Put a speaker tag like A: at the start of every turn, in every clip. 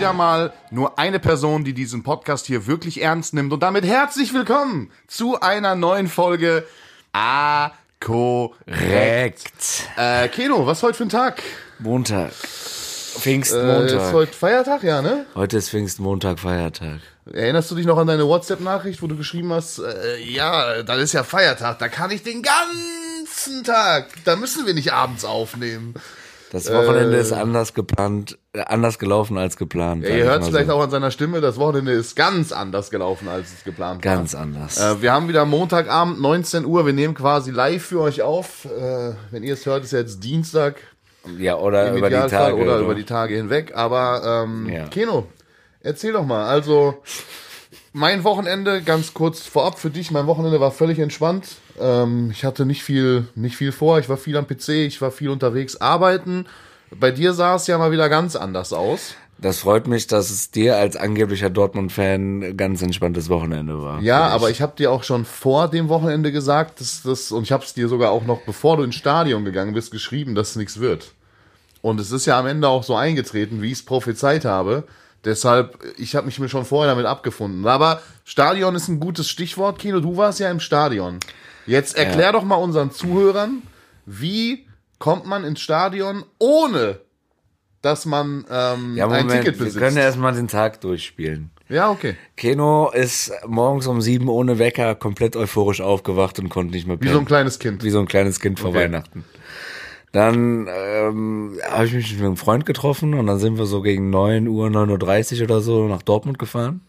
A: wieder mal nur eine Person, die diesen Podcast hier wirklich ernst nimmt. Und damit herzlich willkommen zu einer neuen Folge A korrekt. Äh, Keno, was heute für ein Tag?
B: Montag.
A: Äh,
B: Pfingstmontag.
A: ist heute Feiertag, ja, ne?
B: Heute ist Pfingstmontag, Feiertag.
A: Erinnerst du dich noch an deine WhatsApp-Nachricht, wo du geschrieben hast, äh, ja, dann ist ja Feiertag, da kann ich den ganzen Tag, da müssen wir nicht abends aufnehmen.
B: Das Wochenende ist anders geplant, äh, anders gelaufen als geplant.
A: Ja, ihr hört es vielleicht
B: so.
A: auch an seiner Stimme, das Wochenende ist ganz anders gelaufen, als es geplant war.
B: Ganz anders.
A: Äh, wir haben wieder Montagabend, 19 Uhr. Wir nehmen quasi live für euch auf. Äh, wenn ihr es hört, ist jetzt Dienstag
B: ja, oder über die Tage.
A: oder über die Tage hinweg. Aber ähm,
B: Ja.
A: Keno, erzähl doch mal. Also mein Wochenende, ganz kurz vorab für dich. Mein Wochenende war völlig entspannt. Ähm, ich hatte nicht viel, nicht viel vor. Ich war viel am PC, ich war viel unterwegs arbeiten. Bei dir sah es ja mal wieder ganz anders aus.
B: Das freut mich, dass es dir als angeblicher Dortmund-Fan ganz entspanntes Wochenende war.
A: Ja, aber ich habe dir auch schon vor dem Wochenende gesagt, dass das und ich habe es dir sogar auch noch bevor du ins Stadion gegangen bist geschrieben, dass es nichts wird. Und es ist ja am Ende auch so eingetreten, wie ich es prophezeit habe. Deshalb, ich habe mich mir schon vorher damit abgefunden. Aber Stadion ist ein gutes Stichwort, Kino. Du warst ja im Stadion. Jetzt erklär doch mal unseren Zuhörern, wie kommt man ins Stadion, ohne dass man ähm,
B: Ja,
A: ein
B: Moment,
A: Ticket
B: wir
A: besitzt.
B: können erstmal den Tag durchspielen.
A: ja, okay.
B: Keno ist morgens um sieben ohne Wecker komplett euphorisch aufgewacht und konnte nicht mehr
A: Wie so ein kleines Kind.
B: wie so ein kleines Kind vor
A: Okay.
B: Weihnachten. Dann ähm, habe ich mich mit einem Freund getroffen und dann sind wir so gegen 9 Uhr, 9.30 Uhr oder so nach Dortmund gefahren.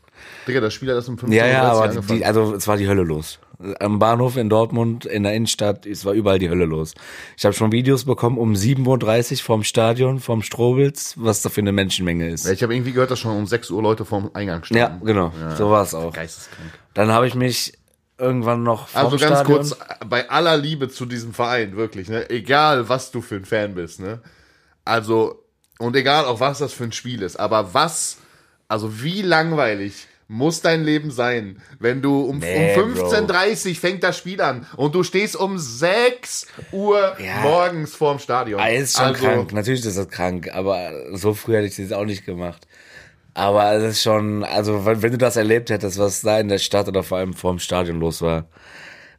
A: Digga, das Spiel hat erst um 15
B: Ja, ja, aber die, also es war die Hölle los. Am Bahnhof in Dortmund, in der Innenstadt, es war überall die Hölle los. Ich habe schon Videos bekommen um 7.30 Uhr vom Stadion, vom Strobels, was da für eine Menschenmenge ist.
A: Ja, ich habe irgendwie gehört, dass schon um 6 Uhr Leute vorm Eingang
B: Ja,
A: standen.
B: genau, so war es auch.
A: Geisteskrank.
B: Dann habe ich mich irgendwann noch vom
A: Also ganz
B: Stadion,
A: kurz, bei aller Liebe zu diesem Verein, wirklich, ne? Egal, was du für ein Fan bist, ne? Also, und egal auch, was das für ein Spiel ist, aber was, also wie langweilig muss dein Leben sein, wenn du um,
B: Nee,
A: um 15.30 Uhr fängt das Spiel an und du stehst um 6 Uhr
B: Ja.
A: morgens vorm Stadion.
B: Ah, ist schon
A: also,
B: krank. Natürlich ist das krank, aber so früh hätte ich das auch nicht gemacht. Aber es ist schon, also wenn wenn du das erlebt hättest, was da in der Stadt oder vor allem vorm Stadion los war,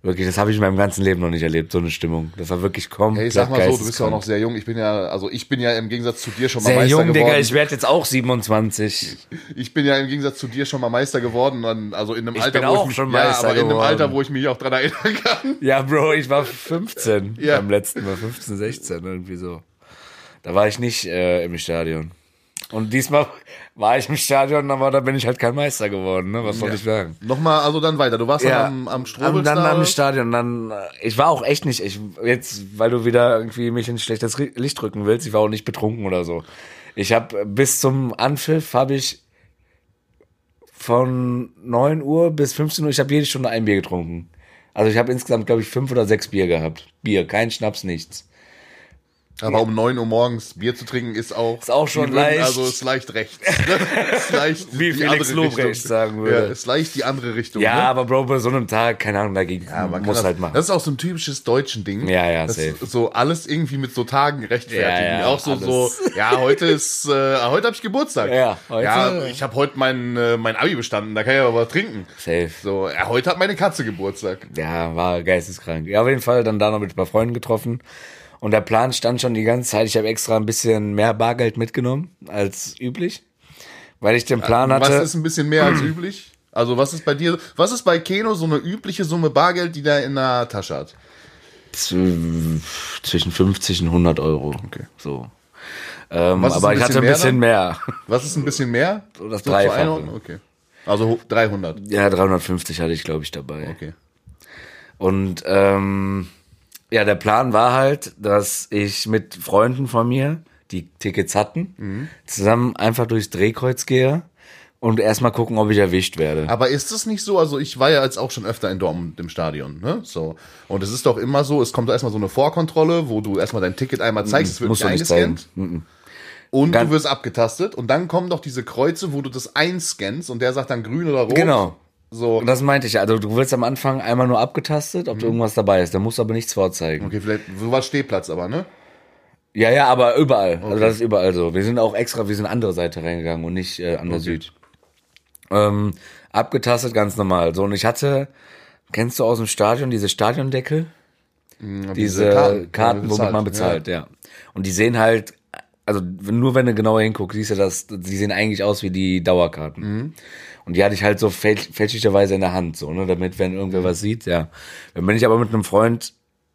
B: wirklich, das habe ich in meinem ganzen Leben noch nicht erlebt, so eine Stimmung. Das war wirklich komplett
A: Hey, ich sag mal so, du bist ja auch noch sehr jung. Ich bin ja, also ich bin ja im Gegensatz zu dir schon mal
B: sehr
A: Meister
B: jung,
A: geworden.
B: Digga, ich werde jetzt auch 27.
A: Ich bin ja im Gegensatz zu dir schon mal Meister geworden, also in einem
B: Ich
A: Alter,
B: bin
A: wo
B: auch
A: ich mich,
B: schon
A: ja,
B: Meister
A: aber in einem
B: geworden.
A: Alter, wo ich mich auch dran erinnern kann.
B: Ja, Bro, ich war 15
A: Ja.
B: beim letzten Mal, 15, 16, irgendwie so. Da war ich nicht äh, im Stadion. Und diesmal war ich im Stadion, aber da bin ich halt kein Meister geworden, ne? Was soll ich sagen?
A: Nochmal, also dann weiter. Du warst
B: Ja,
A: dann am, am Strobels
B: dann
A: da,
B: am? Stadion, dann, äh, ich war auch echt nicht, ich, jetzt, weil du wieder irgendwie mich in schlechtes Licht drücken willst, ich war auch nicht betrunken oder so. Ich habe bis zum Anpfiff habe ich von 9 Uhr bis 15 Uhr, ich habe jede Stunde ein Bier getrunken. Also ich habe insgesamt, glaube ich, fünf oder sechs Bier gehabt. Bier, kein Schnaps, nichts.
A: Aber um 9 Uhr morgens Bier zu trinken ist auch.
B: Ist auch schon
A: die würden-
B: leicht.
A: Also ist leicht rechts. ist leicht
B: Wie
A: die
B: Felix Lobrecht sagen würde.
A: Ja, ist leicht die andere Richtung.
B: Ja,
A: ne?
B: aber Bro, bei so einem Tag, keine Ahnung, dagegen
A: Ja, man
B: muss
A: das,
B: halt machen.
A: Das ist auch so ein typisches deutschen Ding.
B: Ja, ja, safe.
A: So alles irgendwie mit so Tagen rechtfertigen.
B: Ja, ja,
A: auch so, so, ja, heute ist, äh, heute habe ich Geburtstag.
B: Ja, heute-
A: ja ich habe heute mein, äh, mein Abi bestanden, da kann ich aber was trinken.
B: Safe.
A: So, ja, heute hat meine Katze Geburtstag.
B: Ja, war geisteskrank. Ja, auf jeden Fall dann da noch mit ein paar Freunden getroffen. Und der Plan stand schon die ganze Zeit. Ich habe extra ein bisschen mehr Bargeld mitgenommen als üblich. Weil ich den Plan
A: Was
B: hatte.
A: ist ein bisschen mehr als üblich? Also, was ist bei dir, was ist bei Keno so eine übliche Summe Bargeld, die der in der Tasche hat?
B: zwischen 50 und 100 Euro.
A: Okay.
B: So. Ähm,
A: Was
B: aber ich hatte ein
A: mehr
B: bisschen mehr.
A: Was ist ein bisschen mehr?
B: So das
A: zu
B: Dreifache.
A: Okay. Also ho- 300.
B: Ja, 350 hatte ich, glaube ich, dabei.
A: Okay.
B: Und ähm, ja, der Plan war halt, dass ich mit Freunden von mir, die Tickets hatten,
A: Mhm.
B: zusammen einfach durchs Drehkreuz gehe und erstmal gucken, ob ich erwischt werde.
A: Aber ist es nicht so, also ich war ja jetzt auch schon öfter in Dortmund im Stadion, ne? So. Und es ist doch immer so, es kommt erstmal so eine Vorkontrolle, wo du erstmal dein Ticket einmal zeigst, es wird
B: Musst
A: nicht eingescannt. Und
B: Ganz-
A: du wirst abgetastet und dann kommen doch diese Kreuze, wo du das einscannst und der sagt dann grün oder rot.
B: Genau.
A: So.
B: Und das meinte ich ja. Also du wirst am Anfang einmal nur abgetastet,
A: Mhm.
B: ob da irgendwas dabei ist. Da musst du aber nichts vorzeigen.
A: Okay, vielleicht, so war Stehplatz aber, ne?
B: Ja, ja, aber überall. Also das ist überall so. Wir sind auch extra, wir sind andere Seite reingegangen und nicht äh, an der Süd. Ähm, abgetastet ganz normal. So, und ich hatte, kennst du aus dem Stadion diese Stadiondeckel? diese Karten,
A: Karten,
B: womit man bezahlt, ja. Und die sehen halt, also nur wenn du genauer hinguckst, siehst du das, die sehen eigentlich aus wie die Dauerkarten. Und die hatte ich halt so fälsch, fälschlicherweise in der Hand, so, ne, damit, wenn irgendwer was sieht, ja. Dann bin ich aber mit einem Freund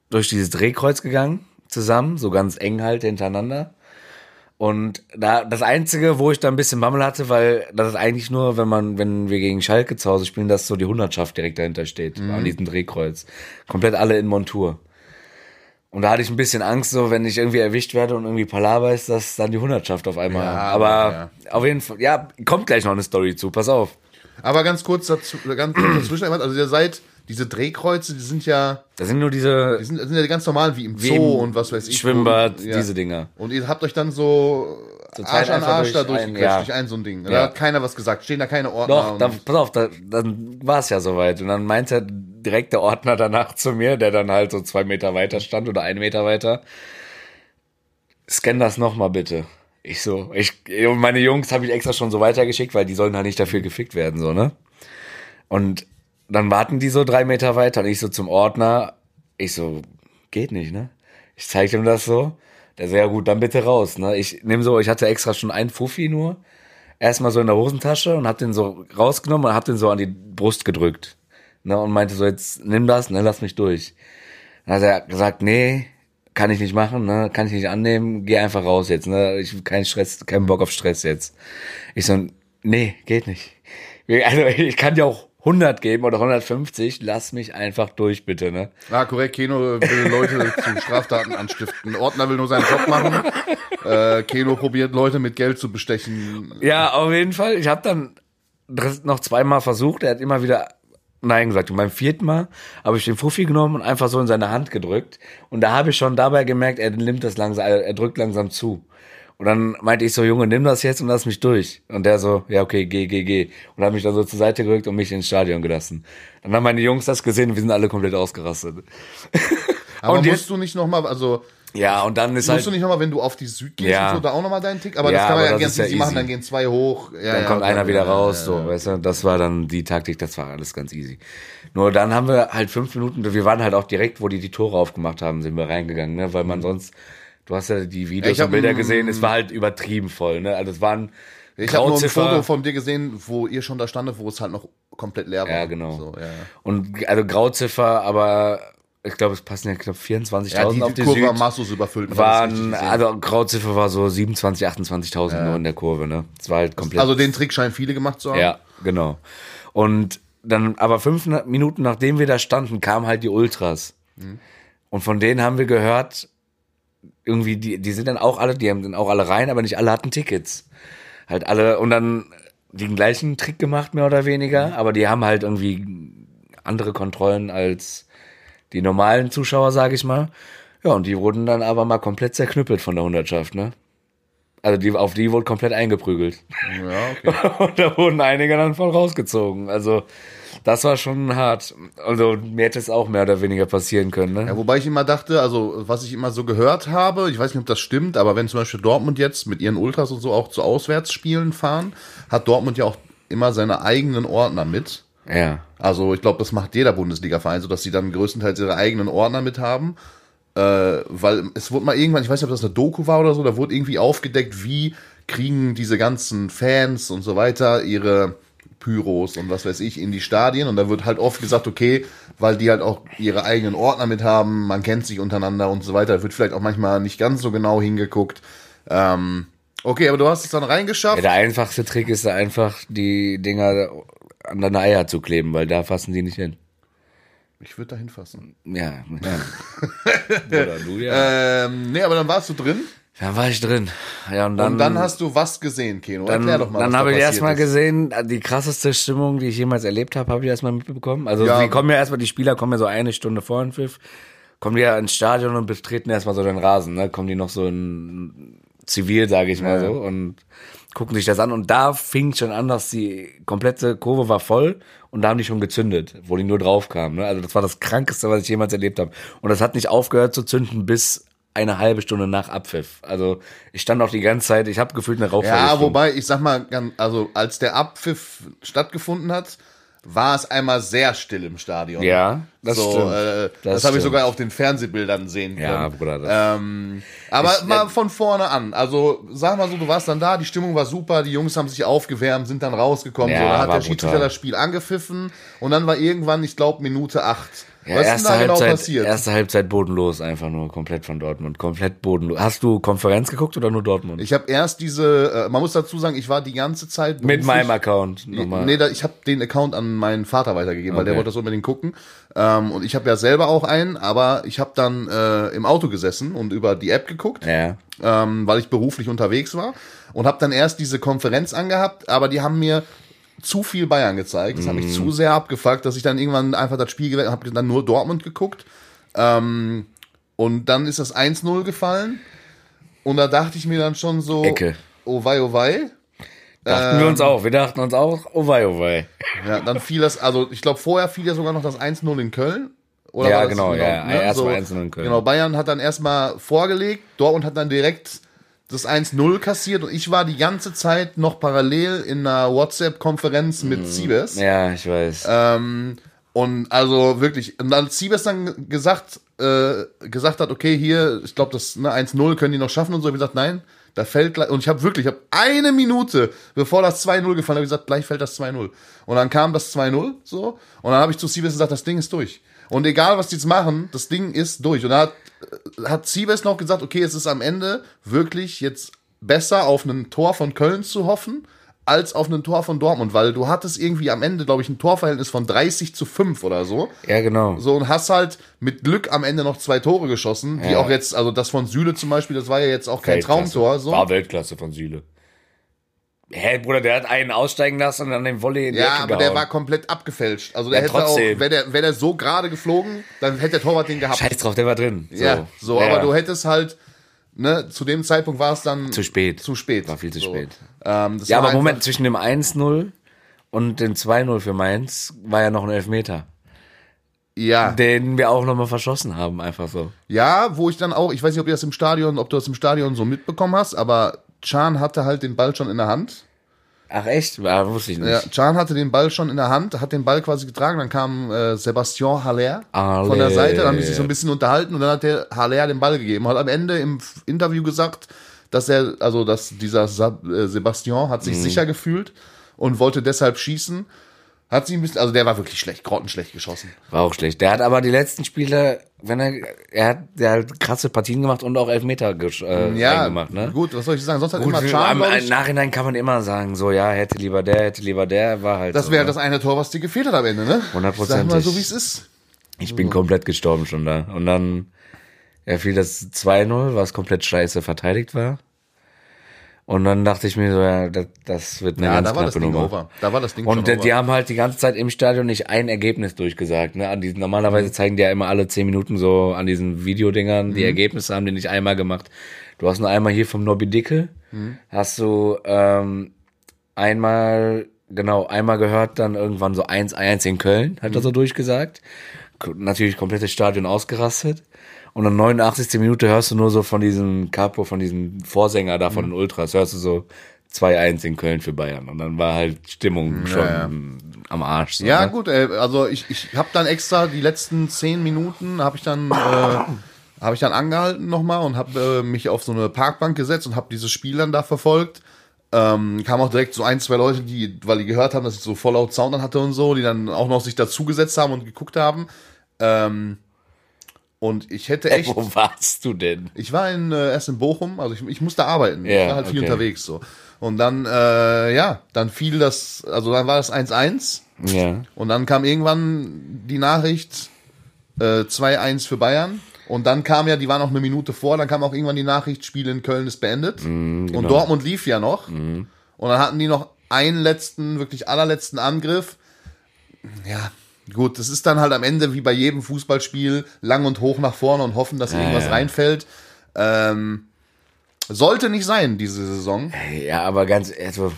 B: durch dieses Drehkreuz gegangen, zusammen, so ganz eng halt hintereinander. Und da das einzige, wo ich da ein bisschen Bammel hatte, weil das ist eigentlich nur, wenn man, wenn wir gegen Schalke zu Hause spielen, dass so die Hundertschaft direkt dahinter steht, an diesem Drehkreuz. Komplett alle in Montur. Und da hatte ich ein bisschen Angst, so wenn ich irgendwie erwischt werde und irgendwie Palaver ist, dass dann die Hundertschaft auf einmal.
A: Ja,
B: aber
A: aber
B: auf jeden Fall, ja, kommt gleich noch eine Story zu, pass auf.
A: Aber ganz kurz dazu, ganz dazwischen, also ihr seid, diese Drehkreuze, die sind ja,
B: Das sind nur diese
A: die sind, sind ja die ganz normalen, wie im Zoo
B: im
A: und was weiß ich.
B: Schwimmbad,
A: wo- ja.
B: diese Dinger.
A: Und ihr habt euch dann so
B: Zur
A: Arsch an Arsch da durchgequetscht,
B: ja.
A: durch ein so ein Ding. Da
B: Ja.
A: hat keiner was gesagt, stehen da keine Ordner.
B: Doch,
A: und-
B: dann, pass auf, da, dann war es ja soweit. Und dann meinte direkt der Ordner danach zu mir, der dann halt so zwei Meter weiter stand oder einen Meter weiter, scan das nochmal bitte. Ich so, ich, meine Jungs habe ich extra schon so weitergeschickt, weil die sollen halt nicht dafür gefickt werden, so, ne? Und dann warten die so drei Meter weiter und ich so zum Ordner, ich so, geht nicht, ne? Ich zeig ihm das so. Der so, ja gut, dann bitte raus, ne? Ich nehme so, ich hatte extra schon einen Fuffi nur, erstmal so in der Hosentasche und hab den so rausgenommen und hab den so an die Brust gedrückt. Ne? Und meinte so, jetzt nimm das, ne, lass mich durch. Dann hat er gesagt, nee, kann ich nicht machen, ne, kann ich nicht annehmen, geh einfach raus jetzt, ne, ich kein Stress, keinen Bock auf Stress jetzt. Ich so, nee, geht nicht. Also ich kann dir auch 100 geben oder 150, lass mich einfach durch, bitte, ne.
A: Ah, korrekt, Keno will Leute zu Straftaten anstiften. Ordner will nur seinen Job machen. Äh, Keno probiert Leute mit Geld zu bestechen.
B: Ja, auf jeden Fall. Ich habe dann noch zweimal versucht. Er hat immer wieder Nein gesagt. Und beim vierten Mal habe ich den Fuffi genommen und einfach so in seine Hand gedrückt. Und da habe ich schon dabei gemerkt, er nimmt das langsam, er drückt langsam zu. Und dann meinte ich so, Junge, nimm das jetzt und lass mich durch. Und der so, ja, okay, geh, geh, geh. Und hat mich dann so zur Seite gerückt und mich ins Stadion gelassen. Dann haben meine Jungs das gesehen und wir sind alle komplett ausgerastet.
A: Aber
B: Und
A: musst
B: jetzt-
A: du nicht nochmal, also
B: Ja, und dann ist
A: musst du
B: halt,
A: nicht nochmal, wenn du auf die Süd gehst
B: Ja.
A: so, da auch nochmal deinen Tick? Aber
B: Ja,
A: das kann man ja ganz
B: ja
A: easy machen,
B: easy.
A: dann gehen zwei hoch. Ja,
B: dann kommt einer wieder
A: ja,
B: raus, so, weißt du, das war dann die Taktik, das war alles ganz easy. Nur dann haben wir halt fünf Minuten, wir waren halt auch direkt, wo die die Tore aufgemacht haben, sind wir reingegangen, ne, weil man sonst, du hast ja die Videos und Bilder gesehen, es war halt übertrieben voll, ne, also es waren
A: Ich habe nur ein Foto von dir gesehen, wo ihr schon da standet, wo es halt noch komplett leer war.
B: Ja, genau.
A: So, ja.
B: und also Grauziffer, aber ich glaube, es passen ja knapp 24.000
A: ja die,
B: auf
A: die Kurve
B: Süd.
A: Massos überfüllt. das
B: waren, also Grauziffer war so 27, 28.000 nur in der Kurve, ne, es war halt komplett.
A: also den Trick scheinen viele gemacht zu haben.
B: Ja, genau. Und dann, aber fünf Minuten nachdem wir da standen, kamen halt die Ultras. Und von denen haben wir gehört, irgendwie, die, die sind dann auch alle, die haben sind auch alle rein, aber nicht alle hatten Tickets. Halt alle, und dann den gleichen Trick gemacht, mehr oder weniger, aber die haben halt irgendwie andere Kontrollen als die normalen Zuschauer, sag ich mal. Ja, und die wurden dann aber mal komplett zerknüppelt von der Hundertschaft, ne? Also die, auf die wurde komplett eingeprügelt.
A: Ja, okay.
B: Und da wurden einige dann voll rausgezogen. Also, das war schon hart. Also, mir hätte es auch mehr oder weniger passieren können, ne?
A: Ja, wobei ich immer dachte, also was ich immer so gehört habe, ich weiß nicht, ob das stimmt, aber wenn zum Beispiel Dortmund jetzt mit ihren Ultras und so auch zu Auswärtsspielen fahren, hat Dortmund ja auch immer seine eigenen Ordner mit.
B: Ja.
A: Also ich glaube, das macht jeder Bundesliga-Verein, so dass sie dann größtenteils ihre eigenen Ordner mit haben. Äh, weil es wurde mal irgendwann, ich weiß nicht, ob das eine Doku war oder so, da wurde irgendwie aufgedeckt, wie kriegen diese ganzen Fans und so weiter ihre Pyros und was weiß ich in die Stadien. Und da wird halt oft gesagt, okay, weil die halt auch ihre eigenen Ordner mit haben, man kennt sich untereinander und so weiter. Wird vielleicht auch manchmal nicht ganz so genau hingeguckt. Ähm, okay, aber du hast es dann reingeschafft.
B: ja. Der einfachste Trick ist da einfach, die Dinger an deine Eier zu kleben, weil da fassen die nicht hin.
A: Ich würde da hinfassen.
B: Ja, ja. Oder du, ja.
A: Ähm, nee, aber dann warst du drin.
B: Da war ich drin. Ja, und dann,
A: Und dann hast du was gesehen, Keno?
B: dann,
A: Erklär doch mal.
B: dann
A: was da
B: habe ich erstmal gesehen, die krasseste Stimmung, die ich jemals erlebt habe, habe ich erstmal mitbekommen. Also
A: Ja.
B: die kommen ja erstmal, die Spieler kommen ja so eine Stunde vor den Pfiff, kommen die ja ins Stadion und betreten erstmal so den Rasen, ne? Kommen die noch so in zivil, sage ich mal
A: Ja.
B: so, und gucken sich das an. Und da fing schon an, dass die komplette Kurve war voll und da haben die schon gezündet, wo die nur drauf kamen. Ne? Also das war das Krankeste, was ich jemals erlebt habe. Und das hat nicht aufgehört zu zünden, bis eine halbe Stunde nach Abpfiff. Also ich stand auch die ganze Zeit, ich habe gefühlt eine
A: Ja,
B: Rauchvergiftung.
A: wobei, ich sag mal, also als der Abpfiff stattgefunden hat, war es einmal sehr still im Stadion.
B: Ja, das
A: so,
B: stimmt.
A: Äh, das
B: Das
A: habe ich sogar auf den Fernsehbildern sehen können.
B: Ja, Bruder, das-
A: Ähm, aber
B: Ich-
A: mal von vorne an. Also sag mal so, du warst dann da, die Stimmung war super, die Jungs haben sich aufgewärmt, sind dann rausgekommen.
B: Ja,
A: so, dann hat der Schiedsrichter das Spiel angepfiffen und dann war irgendwann, ich glaube, Minute acht.
B: Ja,
A: Was ist denn
B: erste,
A: da genau
B: Halbzeit,
A: passiert?
B: erste Halbzeit bodenlos, einfach nur komplett von Dortmund. Komplett bodenlos. Hast du Konferenz geguckt oder nur Dortmund?
A: Ich habe erst diese, äh, man muss dazu sagen, ich war die ganze Zeit
B: Mit meinem Account. Nochmal.
A: Nee, da, ich habe den Account an meinen Vater weitergegeben, weil der
B: Okay.
A: wollte das unbedingt gucken. Ähm, und ich habe ja selber auch einen, aber ich habe dann äh, im Auto gesessen und über die App geguckt,
B: ja.
A: ähm, weil ich beruflich unterwegs war und habe dann erst diese Konferenz angehabt, aber die haben mir zu viel Bayern gezeigt. Das hat
B: Mhm.
A: mich zu sehr abgefuckt, dass ich dann irgendwann einfach das Spiel gewählt habe, dann nur Dortmund geguckt. Ähm, und dann ist das 1-0 gefallen. Und da dachte ich mir dann schon so,
B: Ecke.
A: oh wei, oh wei.
B: Dachten wir uns auch. Wir dachten uns auch, oh wei, oh wei.
A: Ja, dann fiel das, also ich glaube, vorher fiel ja sogar noch das 1-0 in Köln. Oder
B: Ja,
A: das
B: genau, ja, erst mal 1-0 in Köln.
A: Genau, Bayern hat dann erstmal vorgelegt, Dortmund hat dann direkt das 1-0 kassiert und ich war die ganze Zeit noch parallel in einer WhatsApp-Konferenz mit Siebes.
B: Mhm. Ja, ich weiß.
A: Ähm, und also wirklich, und als Siebes dann gesagt, äh, gesagt hat, okay, hier, ich glaube, das ne, 1-0 können die noch schaffen und so, hab ich gesagt, nein, da fällt gleich, und ich habe wirklich, ich habe eine Minute, bevor das 2-0 gefallen, habe ich gesagt, gleich fällt das 2-0. Und dann kam das 2-0, so, und dann habe ich zu Siebes gesagt, das Ding ist durch. Und egal, was die jetzt machen, das Ding ist durch. Und da hat, hat Siebes noch gesagt, okay, es ist am Ende wirklich jetzt besser, auf ein Tor von Köln zu hoffen, als auf ein Tor von Dortmund, weil du hattest irgendwie am Ende, glaube ich, ein Torverhältnis von 30 zu 5 oder so.
B: ja, genau.
A: So und hast halt mit Glück am Ende noch zwei Tore geschossen, die
B: Ja.
A: auch jetzt, also das von Süle zum Beispiel, das war ja jetzt auch kein
B: Weltklasse.
A: Traumtor. So.
B: War Weltklasse von Süle. Hä, Bruder, der hat einen aussteigen lassen und dann den Volley in die
A: Ja,
B: Ecke
A: aber der
B: gehauen.
A: war komplett abgefälscht. Also der
B: Ja,
A: hätte auch,
B: trotzdem.
A: wäre der, wär der so gerade geflogen, dann hätte der Torwart den gehabt.
B: Scheiß drauf, der war drin. So.
A: Ja, so,
B: Ja.
A: aber du hättest halt, ne, zu dem Zeitpunkt war es dann
B: Zu spät.
A: Zu spät.
B: War viel zu
A: so.
B: spät.
A: Ähm,
B: Ja, aber Moment, zwischen dem 1-0 und dem 2-0 für Mainz war ja noch ein Elfmeter,
A: Ja,
B: den wir auch nochmal verschossen haben, einfach so.
A: ja, wo ich dann auch, ich weiß nicht, ob ihr das im Stadion, ob du das im Stadion so mitbekommen hast, aber Chan hatte halt den Ball schon in der Hand.
B: Ach echt? Ja, wusste ich nicht.
A: Ja, Can hatte den Ball schon in der Hand, hat den Ball quasi getragen, dann kam äh, Sebastian Haller von der
B: Haller.
A: Seite, dann haben die sich so ein bisschen unterhalten und dann hat der Haller den Ball gegeben. Hat am Ende im Interview gesagt, dass er, also dass dieser äh, Sebastian hat sich
B: Mhm.
A: sicher gefühlt und wollte deshalb schießen. Hat sie ein bisschen, also der war wirklich schlecht, grottenschlecht geschossen.
B: War auch schlecht. Der hat aber die letzten Spiele, wenn er, er hat, der hat krasse Partien gemacht und auch Elfmeter gesch- äh,
A: Ja,
B: reingemacht, ne?
A: gut, was soll ich sagen? Sonst hat
B: Gut,
A: immer glaub
B: im
A: ich,
B: Nachhinein kann man immer sagen, so, ja, hätte lieber der, hätte lieber der, war halt
A: das
B: so,
A: wäre
B: ne?
A: das eine Tor, was dir gefehlt hat am Ende, ne?
B: Hundertprozentig.
A: Sag mal so, wie es ist.
B: Ich bin komplett gestorben schon da. Und dann ja, fiel das 2-0, was komplett scheiße verteidigt war. Und dann dachte ich mir so, ja, das, das wird eine
A: Ja,
B: ganz
A: da war das
B: knappe
A: Ding
B: Nummer.
A: over. Da war das Ding
B: Und
A: schon
B: die, die haben halt die ganze Zeit im Stadion nicht ein Ergebnis durchgesagt. Ne? An diesen, normalerweise zeigen die ja immer alle zehn Minuten so an diesen Videodingern
A: Mhm.
B: die Ergebnisse, haben die nicht einmal gemacht. Du hast nur einmal hier vom Nobby Dicke,
A: Mhm.
B: hast du ähm, einmal, genau, einmal gehört, dann irgendwann so 1-1 in Köln, hat er
A: Mhm.
B: so durchgesagt. Natürlich komplettes Stadion ausgerastet. Und dann 89. Minute hörst du nur so von diesem Capo, von diesem Vorsänger da von
A: Mhm.
B: den Ultras, hörst du so 2-1 in Köln für Bayern. Und dann war halt Stimmung schon
A: ja.
B: am Arsch. So,
A: Ja,
B: ne?
A: gut, ey, also ich, ich habe dann extra die letzten zehn Minuten habe ich dann äh, habe ich dann angehalten nochmal und habe äh, mich auf so eine Parkbank gesetzt und habe dieses Spiel dann da verfolgt. Ähm, kam auch direkt so ein, zwei Leute, die, weil die gehört haben, dass ich so voll laut Sound dann hatte und so, die dann auch noch sich dazugesetzt haben und geguckt haben. Ähm, und ich hätte echt.
B: Wo warst du denn?
A: Ich war in, äh, erst in Bochum, also ich, ich musste arbeiten.
B: Ja,
A: ich war halt viel
B: okay.
A: unterwegs so. Und dann, äh, ja, dann fiel das, also dann war das 1-1.
B: Ja.
A: Und dann kam irgendwann die Nachricht äh, 2-1 für Bayern. Und dann kam ja, die war noch eine Minute vor, dann kam auch irgendwann die Nachricht, Spiel in Köln ist beendet. Und Dortmund lief ja noch. Und dann hatten die noch einen letzten, wirklich allerletzten Angriff. Ja, gut, das ist dann halt am Ende wie bei jedem Fußballspiel lang und hoch nach vorne und hoffen, dass irgendwas
B: ja.
A: reinfällt. Ähm, sollte nicht sein, diese Saison.
B: Ja, aber ganz, also,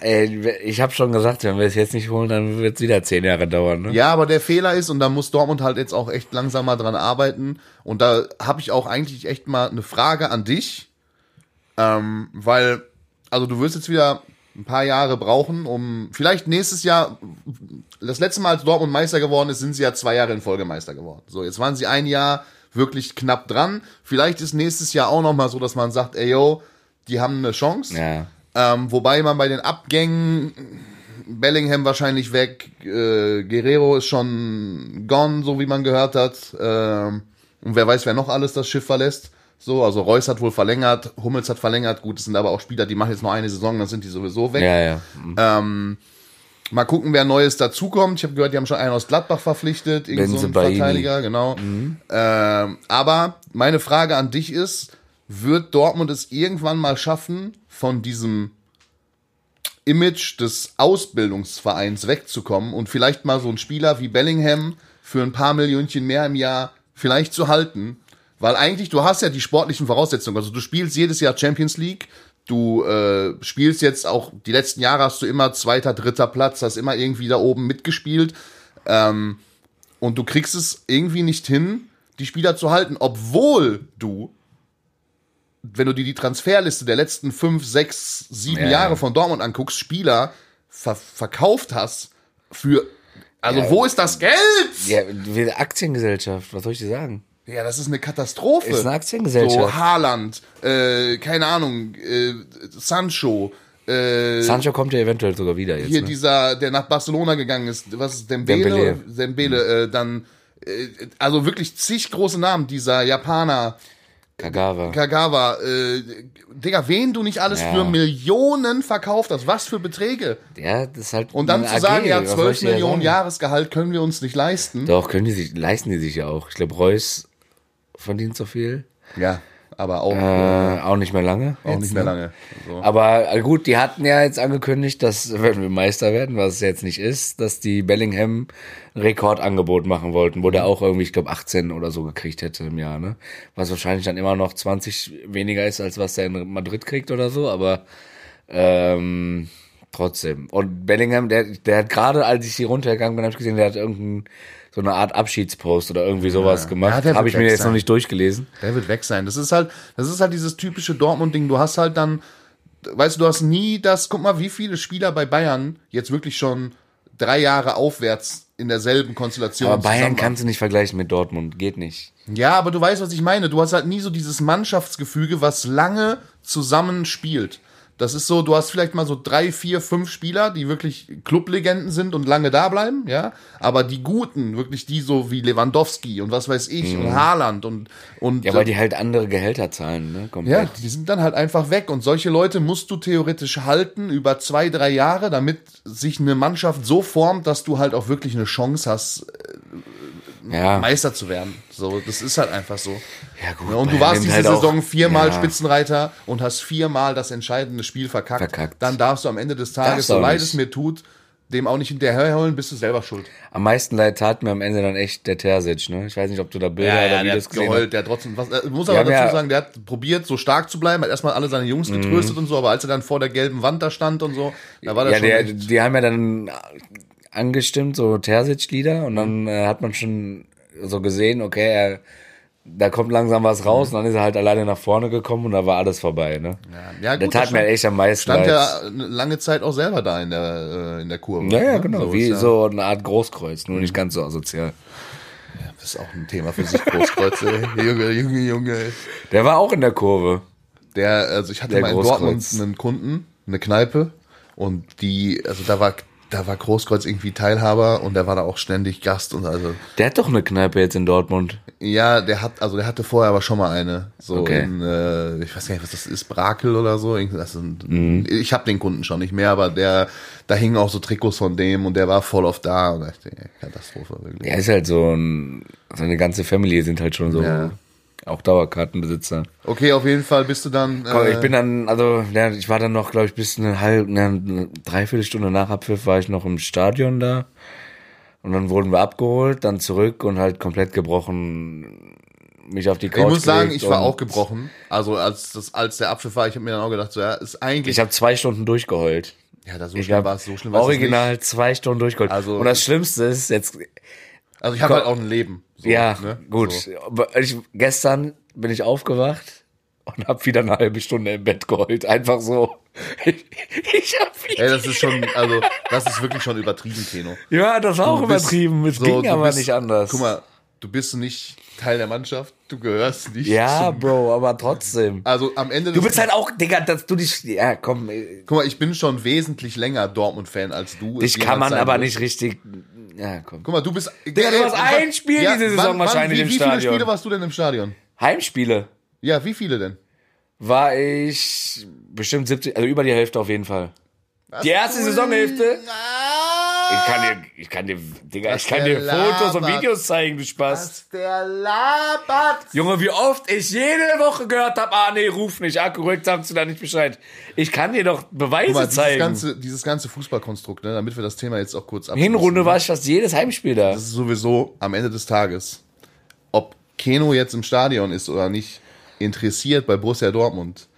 B: ey, ich habe schon gesagt, wenn wir es jetzt nicht holen, dann wird es wieder zehn Jahre dauern. Ne?
A: Ja, aber der Fehler ist, und da muss Dortmund halt jetzt auch echt langsam mal dran arbeiten. Und da habe ich auch eigentlich echt mal eine Frage an dich. Ähm, weil, also du wirst jetzt wieder ein paar Jahre brauchen, um vielleicht nächstes Jahr, das letzte Mal, als Dortmund Meister geworden ist, sind sie ja zwei Jahre in Folge Meister geworden. So, jetzt waren sie ein Jahr wirklich knapp dran. Vielleicht ist nächstes Jahr auch nochmal so, dass man sagt, ey yo, die haben eine Chance.
B: Ja.
A: Ähm, wobei man bei den Abgängen Bellingham wahrscheinlich weg, äh, Guerrero ist schon gone, so wie man gehört hat. Ähm, und wer weiß, wer noch alles das Schiff verlässt. So, also Reus hat wohl verlängert, Hummels hat verlängert. Gut, es sind aber auch Spieler, die machen jetzt noch eine Saison, dann sind die sowieso weg.
B: Ja, ja.
A: Ähm, mal gucken, wer Neues dazukommt. Ich habe gehört, die haben schon einen aus Gladbach verpflichtet, irgend so. Verteidiger, genau. Ähm, aber meine Frage an dich ist, wird Dortmund es irgendwann mal schaffen, von diesem Image des Ausbildungsvereins wegzukommen und vielleicht mal so einen Spieler wie Bellingham für ein paar Millionchen mehr im Jahr vielleicht zu halten? Weil eigentlich, du hast ja die sportlichen Voraussetzungen. Also du spielst jedes Jahr Champions League, du äh, spielst jetzt auch, die letzten Jahre hast du immer zweiter, dritter Platz, hast immer irgendwie da oben mitgespielt. Ähm, und du kriegst es irgendwie nicht hin, die Spieler zu halten, obwohl du, wenn du dir die Transferliste der letzten fünf, sechs, sieben
B: Ja,
A: Jahre
B: ja.
A: von Dortmund anguckst, Spieler ver verkauft hast für, also
B: Ja.
A: wo ist das Geld?
B: Ja, Aktiengesellschaft, was soll ich dir sagen?
A: Ja, das ist eine Katastrophe.
B: Ist eine Aktiengesellschaft.
A: So Haaland, äh, keine Ahnung, äh, Sancho, äh,
B: Sancho kommt ja eventuell sogar wieder jetzt.
A: hier
B: ne?
A: dieser, der nach Barcelona gegangen ist, was ist Dembele?
B: Dembele.
A: Dembele, äh, dann, äh, also wirklich zig große Namen, dieser Japaner,
B: Kagawa.
A: Kagawa, äh, Digga, wen du nicht alles
B: Ja.
A: für Millionen verkauft hast, was für Beträge.
B: ja, das ist halt.
A: Und dann zu sagen,
B: AG,
A: ja,
B: was soll
A: 12
B: ich dir
A: Millionen
B: sagen?
A: Jahresgehalt können wir uns nicht leisten.
B: Doch, können die sich, leisten die sich ja auch. Ich glaube, Reus verdient so viel.
A: Ja, aber auch,
B: Äh, auch nicht mehr lange.
A: auch
B: jetzt,
A: nicht mehr
B: ne?
A: lange. So.
B: Aber äh, gut, die hatten ja jetzt angekündigt, dass, wenn wir Meister werden, was es jetzt nicht ist, dass die Bellingham ein Rekordangebot machen wollten, wo der auch irgendwie, ich glaube, 18 oder so gekriegt hätte im Jahr, ne? Was wahrscheinlich dann immer noch 20 weniger ist, als was der in Madrid kriegt oder so, aber ähm, trotzdem. Und Bellingham, der, der hat gerade, als ich hier runtergegangen bin, habe ich gesehen, der hat irgendein so eine Art Abschiedspost oder irgendwie sowas
A: Ja,
B: gemacht.
A: wird
B: Habe ich mir jetzt
A: sein.
B: noch nicht durchgelesen.
A: Der wird weg sein. Das ist halt, das ist halt dieses typische Dortmund-Ding. Du hast halt dann, weißt du, du hast nie das, guck mal, wie viele Spieler bei Bayern jetzt wirklich schon drei Jahre aufwärts in derselben Konstellation
B: Aber Bayern kannst du nicht vergleichen mit Dortmund, geht nicht.
A: Ja, aber du weißt, was ich meine. Du hast halt nie so dieses Mannschaftsgefüge, was lange zusammen spielt. Das ist so, du hast vielleicht mal so drei, vier, fünf Spieler, die wirklich Clublegenden sind und lange da bleiben, ja. Aber die Guten, wirklich die so wie Lewandowski und was weiß ich und Haaland und, und
B: Mhm. Ja, weil die halt andere Gehälter zahlen, ne?
A: ja,
B: Komplett.
A: die sind dann halt einfach weg. Und solche Leute musst du theoretisch halten über zwei, drei Jahre, damit sich eine Mannschaft so formt, dass du halt auch wirklich eine Chance hast,
B: Ja,
A: Meister zu werden. So, das ist halt einfach so.
B: ja gut.
A: Ja, und du warst diese
B: halt
A: Saison viermal
B: ja,
A: Spitzenreiter und hast viermal das entscheidende Spiel verkackt.
B: Verkackt.
A: Dann darfst du am Ende des Tages, so leid es mir tut, dem auch nicht hinterherholen, bist du selber schuld.
B: Am meisten leid tat mir am Ende dann echt der Terzic, ne? Ich weiß nicht, ob du da Bilder oder
A: der
B: Videos
A: hat
B: gesehen
A: geheult,
B: hast.
A: der hat trotzdem, was, äh, muss aber dazu
B: ja-
A: sagen, der hat probiert, so stark zu bleiben, hat erstmal alle seine Jungs getröstet und so, aber als er dann vor der gelben Wand da stand und so, da war das
B: Ja,
A: schon
B: der, die haben ja dann angestimmt, so Terzic-Lieder, und dann äh, hat man schon so gesehen, okay, er, da kommt langsam was raus, und dann ist er halt alleine nach vorne gekommen und da war alles vorbei, ne?
A: ja, ja,
B: der
A: gut,
B: tat
A: das
B: mir
A: stand-
B: echt am meisten
A: stand
B: leid.
A: ja lange Zeit auch selber da in der, äh, in der Kurve.
B: Ja, ja,
A: ne?
B: genau,
A: So
B: wie
A: ja-
B: so eine Art Großkreuz, nur nicht ganz so asozial.
A: Das ist auch ein Thema für sich, Großkreuze. Junge, Junge, Junge.
B: Der war auch in der Kurve.
A: Der, also ich hatte
B: Der
A: mal in. Dortmund einen Kunden, eine Kneipe, und die, also da war, da war Großkreuz irgendwie Teilhaber und der war da auch ständig Gast und also,
B: Der hat doch eine Kneipe jetzt in Dortmund.
A: ja, der hat, also der hatte vorher aber schon mal eine, so
B: Okay.
A: in, äh, ich weiß gar nicht, was das ist, Brakel oder so, also,
B: Mhm.
A: ich habe den Kunden schon nicht mehr, aber der, da hingen auch so Trikots von dem und der war voll oft da und ich Katastrophe, wirklich.
B: Er ist halt so ein, seine ganze Family sind halt schon so
A: Ja.
B: Auch Dauerkartenbesitzer.
A: Okay, auf jeden Fall bist du dann, äh,
B: ich bin dann, also, ja, ich war dann noch, glaube ich, bis eine halbe, ne, eine Dreiviertelstunde nach Abpfiff war ich noch im Stadion da. Und dann wurden wir abgeholt, dann zurück und halt komplett gebrochen, mich auf die Couch
A: ich muss sagen, ich war auch gebrochen. Also als das, als der Abpfiff war, ich habe mir dann auch gedacht, so ja, ist eigentlich
B: Ich habe zwei Stunden durchgeheult.
A: Ja, da so
B: Ich
A: schlimm war es, so schlimm war es
B: original zwei Stunden durchgeholt.
A: Also-
B: und das Schlimmste ist, jetzt,
A: Also, ich habe halt auch ein Leben. So,
B: ja,
A: ne?
B: gut.
A: So.
B: Ich, gestern bin ich aufgewacht und habe wieder eine halbe Stunde im Bett geheult. Einfach so. Ich, ich hab wieder,
A: Ey, das ist schon, also, das ist wirklich schon übertrieben, Keno.
B: ja, das war auch
A: bist-
B: übertrieben. Es
A: so,
B: ging aber
A: bist-
B: nicht anders.
A: Guck mal, du bist nicht Teil der Mannschaft, du gehörst nicht
B: ja, Bro, aber trotzdem.
A: Also am Ende
B: Du bist halt auch, Digga, dass du dich, ja, komm, ey,
A: Guck mal, ich bin schon wesentlich länger Dortmund-Fan als du.
B: dich kann man aber nicht richtig, ja, komm.
A: Guck mal, du bist.
B: Digga, du hast ein Spiel diese Saison wahrscheinlich
A: wie,
B: im
A: Wie viele
B: Stadion.
A: Spiele warst du denn im Stadion?
B: Heimspiele
A: Ja, wie viele denn?
B: war ich bestimmt 70, also über die Hälfte auf jeden Fall. Die erste Saisonhälfte, ich kann dir, ich kann dir, Digga, ich kann dir Fotos und
A: labert.
B: Videos zeigen, du Spaß.
A: Was der labert.
B: Junge, wie oft ich jede Woche gehört habe, ah nee, ruf nicht, Akku rückt, sagst du da nicht Bescheid. Ich kann dir doch Beweise
A: mal, dieses
B: zeigen.
A: ganze, dieses ganze Fußballkonstrukt, ne, damit wir das Thema jetzt auch kurz abschließen.
B: Hinrunde war ich fast jedes Heimspiel da.
A: Das ist sowieso am Ende des Tages, ob Keno jetzt im Stadion ist oder nicht, interessiert bei Borussia Dortmund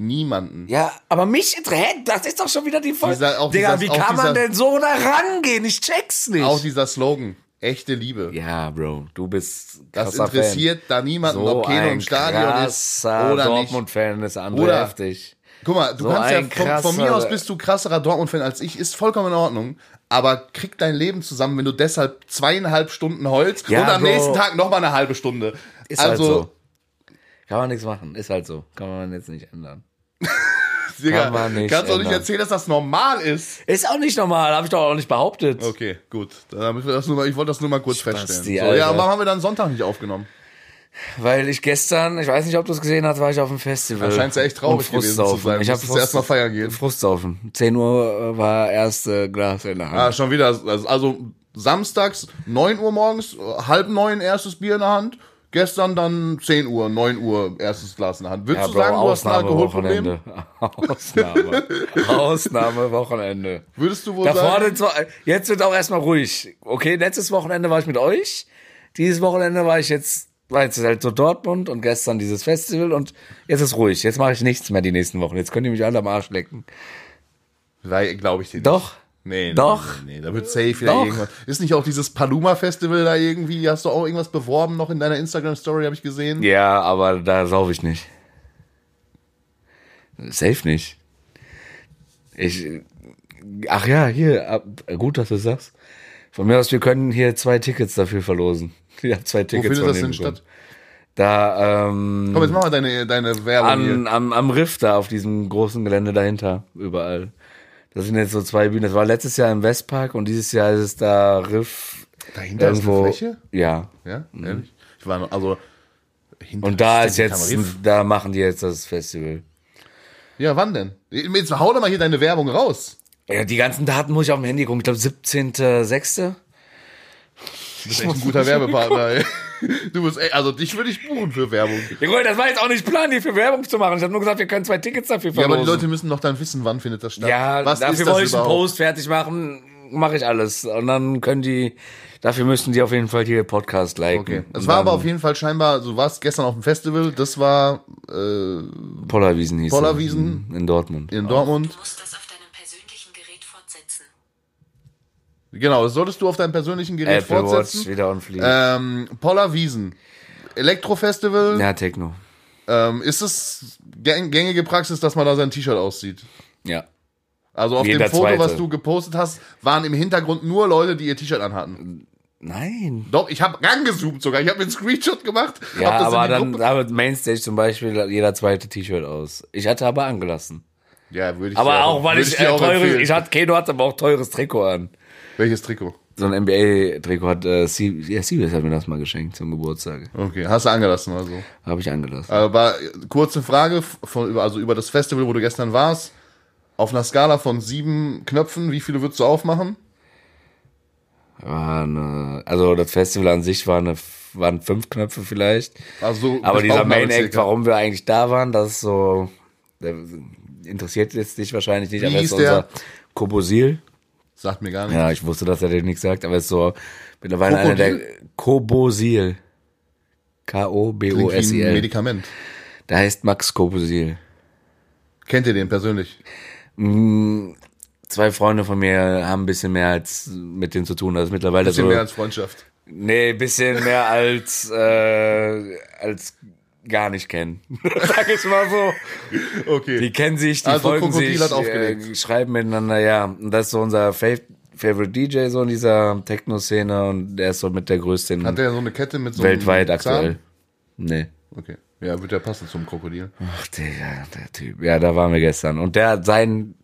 A: niemanden.
B: Ja, aber mich interessiert, das ist doch schon wieder die Folge.
A: Dieser-
B: Digga,
A: dieser-
B: wie kann man
A: dieser-
B: denn so da rangehen? Ich check's nicht.
A: Auch dieser Slogan, echte Liebe.
B: ja, Bro, du bist
A: Das
B: krasser
A: interessiert da niemanden,
B: Fan.
A: ob Keno im Stadion ist
B: krasser
A: oder.
B: Dortmund-Fan ist André
A: Oder-
B: heftig.
A: Guck mal, du
B: So
A: kannst ja
B: ein
A: von, von mir
B: krasser-
A: aus bist du krasserer Dortmund-Fan als ich, ist vollkommen in Ordnung. Aber krieg dein Leben zusammen, wenn du deshalb zweieinhalb Stunden heulst
B: Ja,
A: und am
B: Bro.
A: nächsten Tag noch mal eine halbe Stunde.
B: Ist
A: also,
B: halt so. Kann man nichts machen, ist halt so. Kann man jetzt nicht ändern.
A: Digga,
B: kann nicht
A: kannst du doch nicht erzählen, dass das normal ist.
B: Ist auch nicht normal, habe ich doch auch nicht behauptet.
A: Okay, gut. Damit wir das nur mal, ich wollte das nur mal kurz feststellen. So, ja, warum haben wir dann Sonntag nicht aufgenommen?
B: Weil ich gestern, ich weiß nicht, ob du es gesehen hast, war ich auf dem Festival.
A: Da scheinst du echt traurig gewesen zu sein.
B: Ich habe
A: musstest erst mal feiern gehen.
B: Frustsaufen. 10 Uhr war erste Glas in der Hand.
A: Ah, schon wieder. Also, also samstags 9 Uhr morgens, halb neun erstes Bier in der Hand. Gestern dann 10 Uhr, 9 Uhr erstes Glas in der Hand. Würdest du sagen, du hast ein Alkoholproblem?
B: Ausnahme. Ausnahme Wochenende.
A: Würdest du wohl
B: Da
A: sagen?
B: vorne, jetzt wird auch erstmal ruhig. Okay, letztes Wochenende war ich mit euch. Dieses Wochenende war ich jetzt, war jetzt halt so Dortmund und gestern dieses Festival und jetzt ist ruhig. Jetzt mache ich nichts mehr die nächsten Wochen. Jetzt könnt ihr mich alle am Arsch lecken.
A: Glaube ich dir nicht.
B: Doch.
A: Nee,
B: Doch.
A: Nee, nee, da wird safe wieder
B: Doch.
A: irgendwas. Ist nicht auch dieses Paluma-Festival da irgendwie? Hast du auch irgendwas beworben noch in deiner Instagram-Story, habe ich gesehen?
B: Ja, aber da sauf ich nicht. Safe nicht. Ich. Ach ja, hier, gut, dass du das sagst. Von mir aus, wir können hier zwei Tickets dafür verlosen. Ich habe zwei
A: Wo
B: Tickets
A: findet
B: von
A: das denn statt?
B: Da, ähm,
A: Komm, jetzt mach mal deine, deine Werbung
B: an,
A: hier.
B: am, am Riff da auf diesem großen Gelände dahinter, überall. Das sind jetzt so zwei Bühnen. Das war letztes Jahr im Westpark und dieses Jahr ist es da Riff.
A: Dahinter ist eine Fläche?
B: Ja.
A: Ja, ehrlich? Ich war noch, also. hinter-
B: Und da ist jetzt, da machen die jetzt das Festival.
A: Ja, wann denn? Jetzt hau doch mal hier deine Werbung raus.
B: Ja, die ganzen Daten muss ich auf dem Handy gucken. Ich glaube, 17.06.
A: Du bist echt ein guter Werbepartner, ey. Du bist, ey, also dich würde ich buchen für Werbung.
B: Ja, gut, das war jetzt auch nicht Plan, hier für Werbung zu machen. Ich habe nur gesagt, wir können zwei Tickets dafür
A: Ja,
B: verlosen.
A: aber die Leute müssen doch dann wissen, wann findet das statt.
B: Ja,
A: Was
B: dafür
A: ist das
B: wollte ich einen? Post fertig machen. Mache ich alles. Und dann können die, dafür müssen die auf jeden Fall hier Podcast liken.
A: Okay. Es
B: Und
A: war aber auf jeden Fall scheinbar, du warst gestern auf dem Festival, das war äh,
B: Pollerwiesen hieß
A: Pollerwiesen?
B: es, In Dortmund.
A: in Dortmund.
C: Du
A: Genau, solltest du auf deinem persönlichen Gerät
B: Apple Watch
A: fortsetzen.
B: wieder on fleek.
A: Ähm, Pollerwiesen. Elektrofestival.
B: ja, Techno.
A: Ähm, ist es gäng- gängige Praxis, dass man da sein T-Shirt aussieht?
B: Ja.
A: Also auf
B: Jeder
A: dem Foto,
B: Zweite.
A: was du gepostet hast, waren im Hintergrund nur Leute, die ihr T-Shirt anhatten.
B: Nein.
A: Doch, ich habe rangezoomt sogar. Ich habe einen Screenshot gemacht.
B: Ja, aber dann,
A: Gruppe-
B: aber Mainstage zum Beispiel jeder zweite T-Shirt aus. Ich hatte aber angelassen.
A: Ja, würde ich
B: Aber
A: dir
B: auch, weil ich,
A: dir
B: äh,
A: auch
B: teures, ich hatte, Keno hatte aber auch teures Trikot an.
A: Welches Trikot?
B: So ein NBA-Trikot hat, äh, C ja, CBS hat mir das mal geschenkt zum Geburtstag.
A: Okay, hast du angelassen also.
B: Habe ich angelassen.
A: Aber äh, kurze Frage von über also über das Festival, wo du gestern warst. Auf einer Skala von sieben Knöpfen, wie viele würdest du aufmachen?
B: Eine, also das Festival an sich war eine, waren fünf Knöpfe vielleicht.
A: Also
B: Aber dieser Main Act, warum wir eigentlich da waren, das ist so, interessiert jetzt dich wahrscheinlich nicht,
A: Wie
B: aber ist unser Kobosil.
A: Sagt mir gar nicht.
B: Ja, ich wusste, dass er dir nichts sagt, aber es ist so mittlerweile einer der? Kobosil.
A: Wie ein
B: K-O-B-O-S-I-L.
A: Medikament.
B: Der heißt Max Kobosil.
A: Kennt ihr den persönlich?
B: zwei Freunde von mir haben ein bisschen mehr als mit denen zu tun. Das ist mittlerweile
A: Bisschen
B: so.
A: mehr als Freundschaft.
B: nee, ein bisschen mehr als, äh, als gar nicht kennen. Sag ich mal so.
A: Okay.
B: Die kennen sich, die
A: Also
B: folgen
A: Krokodil
B: sich,
A: hat aufgelegt.
B: äh, schreiben miteinander, ja. Und das ist so unser Fav Favorite DJ so in dieser Techno-Szene und der ist so mit der größte in
A: Hat der so eine Kette mit so
B: weltweit
A: einem Zahn?
B: aktuell. Nee.
A: Okay. Ja, wird ja passen zum Krokodil.
B: Ach, Digga, der Typ. Ja, da waren wir gestern. Und der, sein,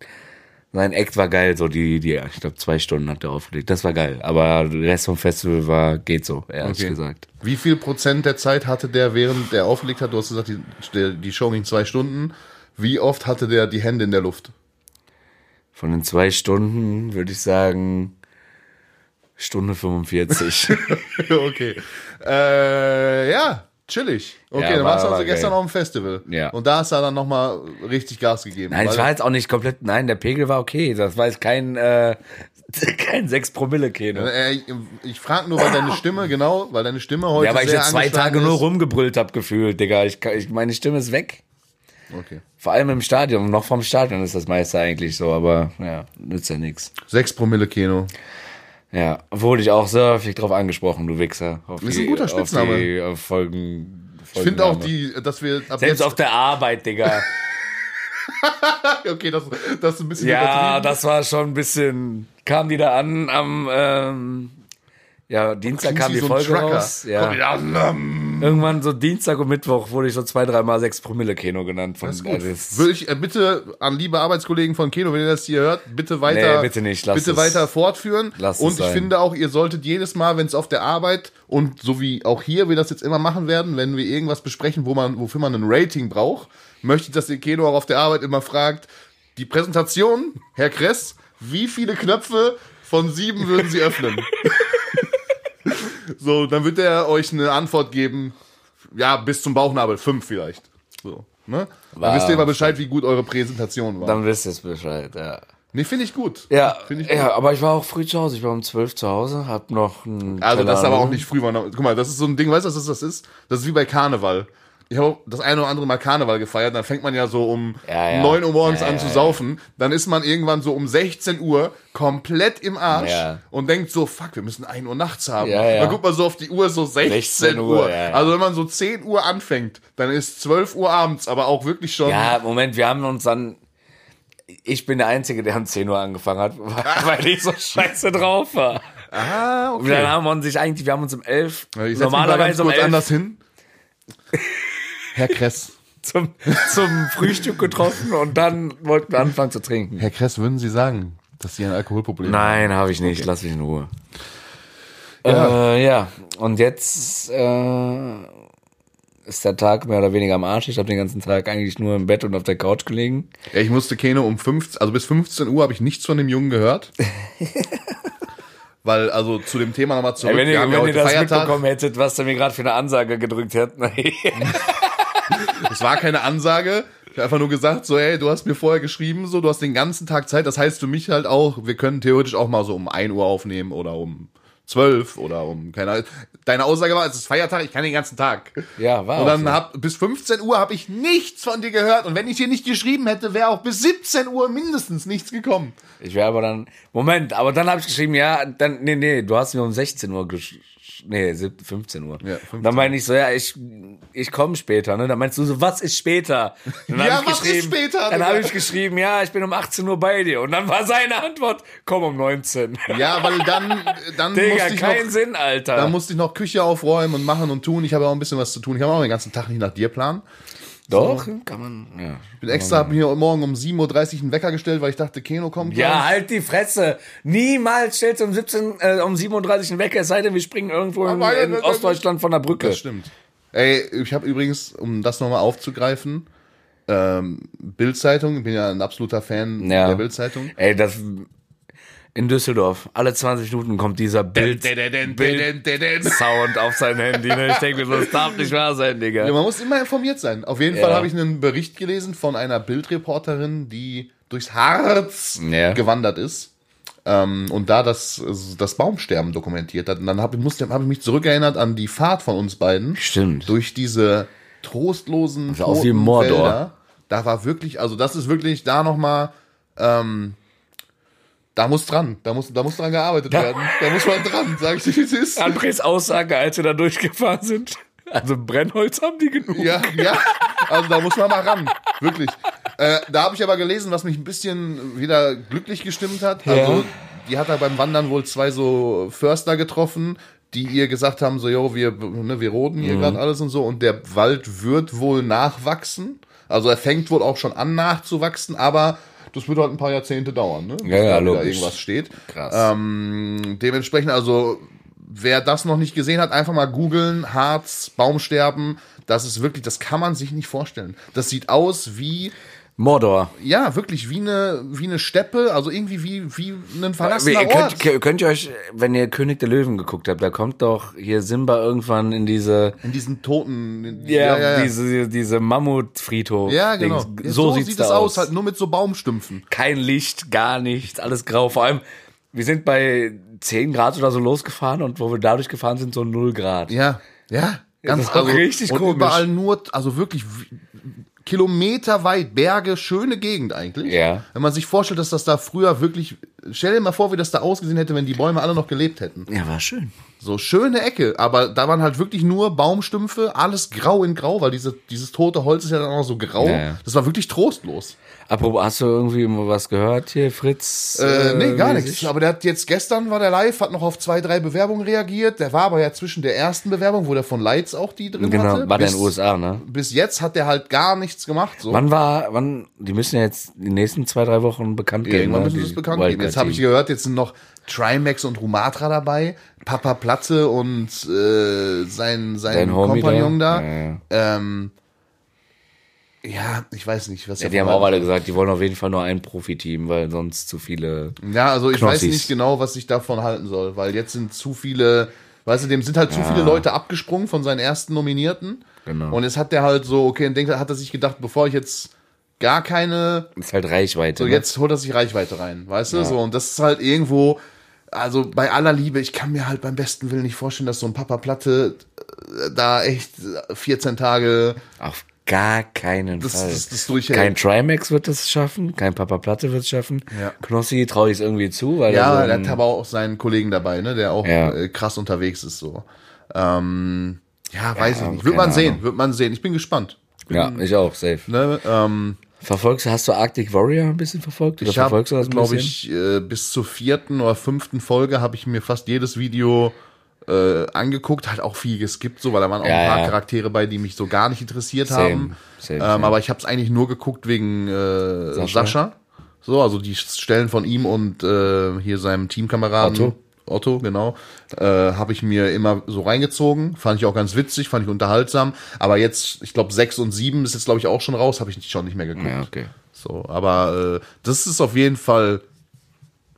B: sein Act war geil, so die, die, ich glaube, zwei Stunden hat er aufgelegt. Das war geil. Aber der Rest vom Festival war, geht so, ehrlich
A: Okay.
B: gesagt.
A: Wie viel Prozent der Zeit hatte der, während der aufgelegt hat? Du hast gesagt, die, die Show ging zwei Stunden. Wie oft hatte der die Hände in der Luft?
B: Von den zwei Stunden würde ich sagen, Stunde 45.
A: okay. Äh, ja, chillig. Okay,
B: Ja,
A: dann
B: war-
A: warst du also
B: war
A: gestern
B: geil.
A: auf dem Festival.
B: Ja.
A: Und da hast du dann nochmal richtig Gas gegeben.
B: Nein, ich war jetzt auch nicht komplett, nein, der Pegel war okay. Das war jetzt kein, äh, kein 6 Promille Kino.
A: Äh, ich ich frage nur, weil deine Stimme, genau, weil deine Stimme heute
B: Ja, weil ich jetzt zwei Tage nur
A: ist.
B: rumgebrüllt hab gefühlt, Digga. Ich, ich, meine Stimme ist weg.
A: Okay.
B: Vor allem im Stadion. Noch vom Stadion ist das meiste eigentlich so, aber ja, nützt ja nix.
A: Sechs Promille Kino.
B: Ja, wurde ich auch sehr häufig drauf angesprochen, du Wichser. Auf
A: Ist ein guter Spitzname.
B: Auf die, auf Folgen,
A: Ich finde auch die, dass wir ab
B: Selbst
A: jetzt,
B: auf der Arbeit, Digga.
A: okay, das, das ist ein bisschen
B: ja, das war schon ein bisschen. Kam die da an am ähm, ja, Dienstag kam die
A: so
B: Folge raus. Ja.
A: Komm wieder an.
B: Irgendwann so Dienstag und Mittwoch wurde ich so zwei, dreimal sechs Promille Kino genannt. Von,
A: Das ist gut.
B: also
A: Würde ich äh, bitte an liebe Arbeitskollegen von Keno, wenn ihr das hier hört, bitte weiter,
B: Nee, bitte nicht,
A: bitte
B: es.
A: weiter fortführen.
B: Lasst es
A: und ich
B: sein.
A: finde auch, ihr solltet jedes Mal, wenn es auf der Arbeit und so wie auch hier wir das jetzt immer machen werden, wenn wir irgendwas besprechen, wo man, wofür man ein Rating braucht, möchte ich, dass ihr Keno auch auf der Arbeit immer fragt, die Präsentation, Herr Kress, wie viele Knöpfe von sieben würden Sie öffnen? so, dann wird er euch eine Antwort geben, ja, bis zum Bauchnabel, fünf vielleicht. So, ne? Dann wisst ihr aber Bescheid, wie gut eure Präsentation war.
B: Dann wisst ihr es Bescheid, ja.
A: nee, finde ich gut.
B: Ja,
A: Finde ich gut.
B: ja, aber ich war auch früh zu Hause. Ich war um 12 zu Hause, hab noch ein.
A: Also das ist aber auch nicht früh. war noch- Guck mal, das ist so ein Ding, weißt du, was das ist? Das ist wie bei Karneval. Ich habe das eine oder andere Mal Karneval gefeiert, dann fängt man ja so um
B: Ja, ja.
A: 9 Uhr morgens
B: Ja,
A: an zu saufen. Dann ist man irgendwann so um 16 Uhr komplett im Arsch und denkt so, fuck, wir müssen 1 Uhr nachts haben. Dann guckt man so auf die Uhr, so 16,
B: 16
A: Uhr.
B: Uhr.
A: Also wenn man so 10 Uhr anfängt, dann ist 12 Uhr abends, aber auch wirklich schon...
B: Ja, Moment, wir haben uns dann. Ich bin der Einzige, der um 10 Uhr angefangen hat, weil ich so scheiße drauf war.
A: Ah,
B: Und dann haben wir uns eigentlich, wir haben uns um 11,
A: Ich setz mich mal ganz
B: normalerweise um
A: kurz
B: 11
A: anders hin. Herr Kress.
B: zum, zum Frühstück getroffen und dann wollten wir anfangen zu trinken.
A: Herr Kress, würden Sie sagen, dass Sie ein Alkoholproblem haben?
B: Nein, habe ich nicht. Lass mich in Ruhe. Ja. Äh, ja, und jetzt äh, ist der Tag mehr oder weniger am Arsch. Ich habe den ganzen Tag eigentlich nur im Bett und auf der Couch gelegen.
A: Ja, ich musste Keno um 15, also bis 15 Uhr habe ich nichts von dem Jungen gehört. Weil, also zu dem Thema nochmal zurück.
B: Ey, wenn
A: wir
B: ihr,
A: ja
B: wenn ihr das
A: Feiertag.
B: mitbekommen hättet, was der mir gerade für eine Ansage gedrückt hat.
A: Es war keine Ansage. Ich habe einfach nur gesagt, so, ey, du hast mir vorher geschrieben, so, du hast den ganzen Tag Zeit. Das heißt für mich halt auch, wir können theoretisch auch mal so um 1 Uhr aufnehmen oder um 12 oder um, keine Ahnung. Deine Aussage war, es ist Feiertag, ich kann den ganzen Tag.
B: Ja, war
A: Und dann
B: so.
A: hab, bis 15 Uhr habe ich nichts von dir gehört. Und wenn ich dir nicht geschrieben hätte, wäre auch bis 17 Uhr mindestens nichts gekommen.
B: Ich wäre aber dann, Moment, aber dann habe ich geschrieben, ja, dann, nee, nee, du hast mir um 16 Uhr gesch nee, 17, 15 Uhr.
A: Ja, 15.
B: Dann meine ich so, ja, ich, ich komme später, ne? Dann meinst du so, was ist später? Dann
A: Ja, was ist später,
B: Dann habe ich geschrieben, ja, ich bin um 18 Uhr bei dir. Und dann war seine Antwort, komm um 19.
A: Ja, weil dann, dann
B: Digga,
A: musste ich
B: keinen
A: noch,
B: Sinn, Alter.
A: dann musste ich noch Küche aufräumen und machen und tun. Ich habe auch ein bisschen was zu tun. Ich habe auch den ganzen Tag nicht nach dir planen.
B: Doch, kann man, ja.
A: Ich bin extra, habe mir morgen um 7.30 Uhr einen Wecker gestellt, weil ich dachte, Keno kommt.
B: Ja,
A: gleich.
B: halt die Fresse. Niemals stellst du um 17, äh, um 37 einen Wecker, es sei denn, wir springen irgendwo in,
A: Aber-
B: in Ostdeutschland von der Brücke.
A: Das stimmt. Ey, ich habe übrigens, um das nochmal aufzugreifen, ähm, Bild-Zeitung, ich bin ja ein absoluter Fan
B: Ja.
A: der Bild-Zeitung.
B: Ey, das in Düsseldorf, alle 20 Minuten kommt dieser Bild,
A: Ja,
B: Sound auf sein Handy. Ne? Ich denke mir das darf nicht wahr sein, Digga.
A: man muss immer informiert sein. Auf jeden
B: Ja.
A: Fall habe ich einen Bericht gelesen von einer Bildreporterin, die durchs Harz
B: Ja.
A: gewandert ist. Ähm, und da das, das Baumsterben dokumentiert hat. Und dann habe ich, musste- hab ich mich zurückerinnert an die Fahrt von uns beiden.
B: Stimmt.
A: durch diese trostlosen
B: sah aus wie Mordor.
A: Felder. Da war wirklich, also das ist wirklich da nochmal, ähm, da muss dran, da muss, da muss dran gearbeitet werden. Da muss man dran, sag ich dir, wie es ist.
B: Andres Aussage, als wir da durchgefahren sind. Also Brennholz haben die genug.
A: Ja, ja, also da muss man mal ran, wirklich. Äh, da habe ich aber gelesen, was mich ein bisschen wieder glücklich gestimmt hat. Also,
B: Ja.
A: die hat da beim Wandern wohl zwei so Förster getroffen, die ihr gesagt haben, so, jo, wir, ne, wir roden
B: Mhm.
A: hier gerade alles und so. Und der Wald wird wohl nachwachsen. Also er fängt wohl auch schon an nachzuwachsen, aber das wird halt ein paar Jahrzehnte dauern, ne? Bis
B: Ja, ja,
A: da
B: logisch.
A: irgendwas steht.
B: Krass.
A: Ähm, dementsprechend, also wer das noch nicht gesehen hat, einfach mal googeln, Harz, Baumsterben. Das ist wirklich, das kann man sich nicht vorstellen. Das sieht aus wie,
B: Mordor.
A: ja, wirklich wie eine, wie eine Steppe, also irgendwie wie, wie ein verlassener
B: ihr
A: Ort.
B: könnt, könnt ihr euch, wenn ihr König der Löwen geguckt habt, da kommt doch hier Simba irgendwann in diese,
A: In diesen toten, in-
B: ja, diese, diese Mammutfriedhof.
A: ja, genau.
B: Dings. So, sieht's
A: sieht es
B: aus.
A: aus, halt nur mit so Baumstümpfen.
B: Kein Licht, gar nichts, alles grau. Vor allem, wir sind bei 10 Grad oder so losgefahren und wo wir dadurch gefahren sind, so 0 Grad.
A: Ja, ja. Ganz
B: ist doch richtig
A: und
B: komisch.
A: überall nur, also wirklich kilometerweit Berge, schöne Gegend eigentlich.
B: Ja.
A: Wenn man sich vorstellt, dass das da früher wirklich, stell dir mal vor, wie das da ausgesehen hätte, wenn die Bäume alle noch gelebt hätten.
B: Ja, war schön.
A: So schöne Ecke, aber da waren halt wirklich nur Baumstümpfe, alles grau in grau, weil diese, dieses tote Holz ist ja dann auch so grau.
B: Ja, ja.
A: Das war wirklich trostlos.
B: Apropos, hast du irgendwie mal was gehört hier, Fritz?
A: Äh, nee, gar
B: mäßig?
A: nichts. Aber der hat jetzt gestern war der live, hat noch auf zwei, drei Bewerbungen reagiert. Der war aber ja zwischen der ersten Bewerbung, wo der von Lights auch die drin
B: Genau,
A: hatte.
B: war der
A: bis,
B: in den USA, ne?
A: Bis jetzt hat der halt gar nichts gemacht. So.
B: Wann war, wann, die müssen ja jetzt die nächsten zwei, drei Wochen bekannt geben.
A: Irgendwann
B: ne,
A: müssen sie es bekannt geben. Jetzt habe ich gehört, jetzt sind noch Trimax und Rumatra dabei, Papa Platte und äh, sein, sein
B: Dein
A: Kompagnon da.
B: Ja, ja.
A: Ähm, ja, ich weiß nicht, was
B: Ja, die haben auch alle gesagt, die wollen auf jeden Fall nur ein Profiteam, weil sonst zu viele.
A: Ja, also ich weiß
B: Knossis.
A: nicht genau, was ich davon halten soll, weil jetzt sind zu viele, weißt du, dem sind halt zu viele Leute abgesprungen von seinen ersten Nominierten.
B: Genau.
A: Und jetzt hat der halt so, okay, und denkt, hat er sich gedacht, bevor ich jetzt gar keine
B: Ist halt Reichweite.
A: So,
B: ne?
A: jetzt holt er sich Reichweite rein, weißt du? So, und das ist halt irgendwo, also bei aller Liebe, ich kann mir halt beim besten Willen nicht vorstellen, dass so ein Papa Platte äh, da echt 14 Tage
B: Auf gar keinen
A: das,
B: Fall.
A: das, das durchhält.
B: kein Trimax wird es schaffen, kein Papa Platte wird es schaffen.
A: Ja.
B: Knossi traue ich es irgendwie zu, weil
A: ja,
B: er so
A: hat aber auch seinen Kollegen dabei, ne, der auch
B: Ja.
A: äh, krass unterwegs ist, so. Ähm, ja, weiß ich nicht. Wird man sehen,
B: Ahnung.
A: wird man sehen. Ich bin gespannt.
B: ja, ich auch, safe.
A: Ne, ähm,
B: Verfolgst du, hast du Arctic Warrior ein bisschen verfolgt? Oder
A: ich habe,
B: das
A: glaube ich, äh, bis zur vierten oder fünften Folge habe ich mir fast jedes Video äh, angeguckt, halt auch viel geskippt, so, weil da waren auch
B: Ja,
A: ein paar
B: ja.
A: Charaktere bei, die mich so gar nicht interessiert
B: Same,
A: haben.
B: same,
A: ähm,
B: same.
A: Aber ich habe es eigentlich nur geguckt wegen äh, Sascha.
B: Sascha.
A: So, also die Stellen von ihm und äh, hier seinem Teamkameraden.
B: Otto.
A: Otto, genau. Äh, habe ich mir immer so reingezogen. Fand ich auch ganz witzig, fand ich unterhaltsam. Aber jetzt, ich glaube, sechs und sieben ist jetzt, glaube ich, auch schon raus, habe ich schon nicht mehr geguckt.
B: Ja, okay.
A: So, aber äh, das ist auf jeden Fall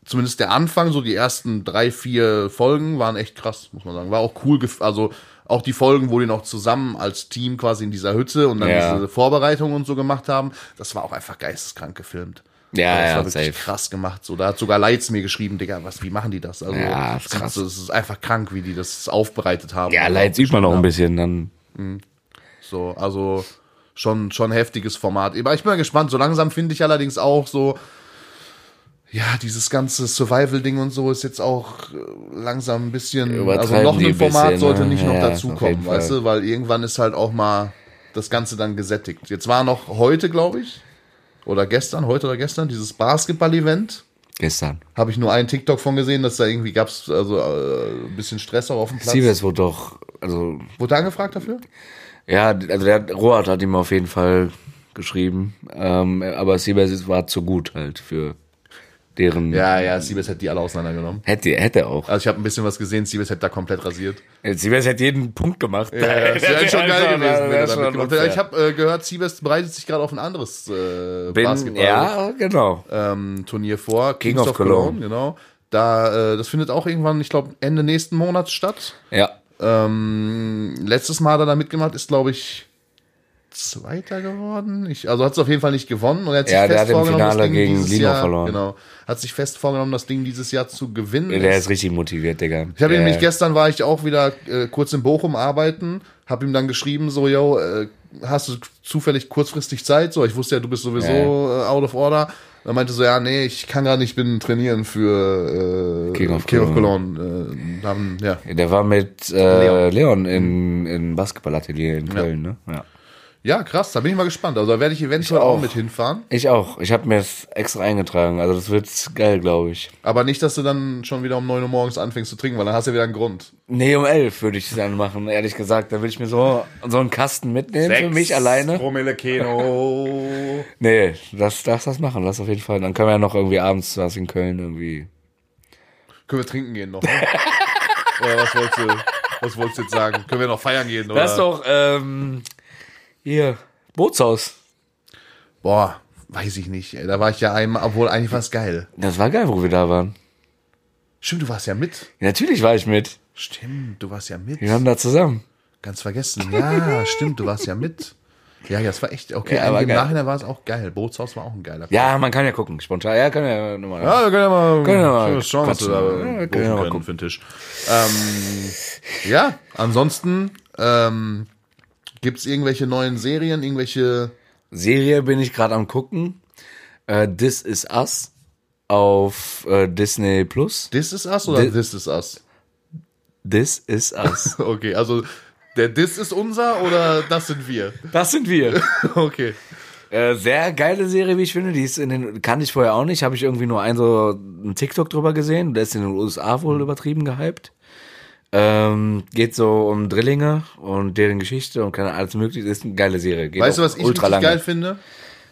A: zumindest der Anfang, so die ersten drei, vier Folgen waren echt krass, muss man sagen. War auch cool, also auch die Folgen, wo die noch zusammen als Team quasi in dieser Hütte und dann
B: Ja.
A: diese Vorbereitungen und so gemacht haben, das war auch einfach geisteskrank gefilmt.
B: Ja,
A: das
B: ja,
A: war wirklich
B: safe.
A: krass gemacht. So, da hat sogar Lights mir geschrieben, Digga, was, wie machen die das? Also,
B: Ja,
A: das,
B: ist krass.
A: Das ist einfach krank, wie die das aufbereitet haben.
B: Ja,
A: Und
B: Leid sieht man noch ein bisschen dann.
A: haben. So, also schon, schon heftiges Format. Aber ich bin mal gespannt. So langsam finde ich allerdings auch so, ja, dieses ganze Survival-Ding und so ist jetzt auch äh, langsam ein bisschen, also noch ein Format
B: bisschen,
A: sollte
B: ne?
A: nicht noch
B: Ja, auf
A: dazukommen, weißt du, weil irgendwann ist halt auch mal das Ganze dann gesättigt. Jetzt war noch heute, glaube ich, oder gestern, heute oder gestern, dieses Basketball-Event.
B: Gestern.
A: Habe ich nur einen TikTok von gesehen, dass da irgendwie gab's also äh, ein bisschen Stress auch auf dem Platz.
B: Sievers wurde doch, also,
A: Wurde angefragt dafür?
B: ja, also der hat- Rohat hat ihm auf jeden Fall geschrieben, ähm, aber Sievers war zu gut halt für deren,
A: Ja, ja, Siebes hätte die alle auseinandergenommen.
B: hätte, hätte auch.
A: Also ich habe ein bisschen was gesehen, Siebes hätte da komplett rasiert.
B: Sievers hätte jeden Punkt gemacht.
A: Ja, das wäre schon geil gewesen, wenn er da mitgemacht hätte.
B: unfair.
A: Ich habe äh, gehört, Siebes bereitet sich gerade auf ein anderes äh,
B: Bin,
A: Basketball
B: ja, genau.
A: ähm, Turnier vor.
B: King
A: Kings
B: of Cologne.
A: genau. Da, äh, das findet auch irgendwann, ich glaube, Ende nächsten Monats statt.
B: Ja.
A: Ähm, letztes Mal hat er da mitgemacht, ist, glaube ich, Zweiter geworden. Ich, also hat es auf jeden Fall nicht gewonnen. Und er hat sich
B: Ja, der
A: fest
B: hat im
A: vorgenommen, das
B: Finale
A: Ding
B: gegen
A: dieses
B: Lino
A: Jahr,
B: verloren.
A: Genau. Hat sich fest vorgenommen, das Ding dieses Jahr zu gewinnen.
B: Der ist richtig motiviert, Digga.
A: Ich habe nämlich gestern war ich auch wieder äh, kurz in Bochum arbeiten, habe ihm dann geschrieben so, yo, äh, hast du zufällig kurzfristig Zeit? So, ich wusste ja, du bist sowieso äh, out of order. Er meinte so, ja, nee, ich kann gerade nicht, bin trainieren für äh,
B: King of
A: King of
B: Cologne.
A: Äh, haben, ja.
B: Der war mit äh, Leon, in, in Basketballatelier in Köln, ne? Ja.
A: Ja, krass, da bin ich mal gespannt. Also da werde ich eventuell auch.
B: auch.
A: mit hinfahren.
B: Ich auch. Ich habe mir das extra eingetragen. Also das wird geil, glaube ich.
A: Aber nicht, dass du dann schon wieder um 9 Uhr morgens anfängst zu trinken, weil dann hast du ja wieder einen Grund.
B: Nee, um elf würde ich es dann machen, ehrlich gesagt. Da will ich mir so, so einen Kasten mitnehmen für mich alleine.
A: Promille Keno.
B: Nee, das darfst das machen, das auf jeden Fall. Dann können wir ja noch irgendwie abends was in Köln irgendwie.
A: Können wir trinken gehen noch? Ne? oder was wolltest, du, was wolltest du jetzt sagen? Können wir noch feiern gehen? Oder?
B: Das ist doch, ähm, hier, Bootshaus.
A: Boah, weiß ich nicht. ey. Da war ich ja einmal, obwohl eigentlich war es geil.
B: Das war geil, wo wir da waren.
A: Stimmt, du warst ja mit.
B: Ja, natürlich war ich mit.
A: Stimmt, du warst ja mit.
B: Wir waren da zusammen.
A: Ganz vergessen. Ja, stimmt, du warst ja mit. Ja, ja, das war echt okay.
B: Ja, war
A: Im
B: geil.
A: Nachhinein war es auch geil. Bootshaus war auch ein geiler
B: Ja, man kann ja gucken, spontan. Ja, kann ja nochmal.
A: Ja, wir können ja mal,
B: Können wir mal
A: schauen, was wir da.
B: Ja, können wir mal
A: können
B: gucken.
A: für den Tisch. Ähm, ja, ansonsten ähm, gibt es irgendwelche neuen Serien, irgendwelche
B: Serie bin ich gerade am gucken. Äh, This Is Us auf äh, Disney Plus.
A: This is Us oder
B: Thi-
A: This is Us?
B: This Is Us.
A: Okay, also der This ist unser oder das sind wir?
B: Das sind wir.
A: Okay.
B: Äh, sehr geile Serie, wie ich finde. Die ist in den, kannte ich vorher auch nicht. Habe ich irgendwie nur ein so ein TikTok drüber gesehen. Der ist in den USA wohl übertrieben gehypt. Ähm, geht so um Drillinge und deren Geschichte und keine alles mögliche. Ist eine geile Serie. Geht
A: Weißt du, was ich
B: ultra
A: richtig
B: lange.
A: geil finde?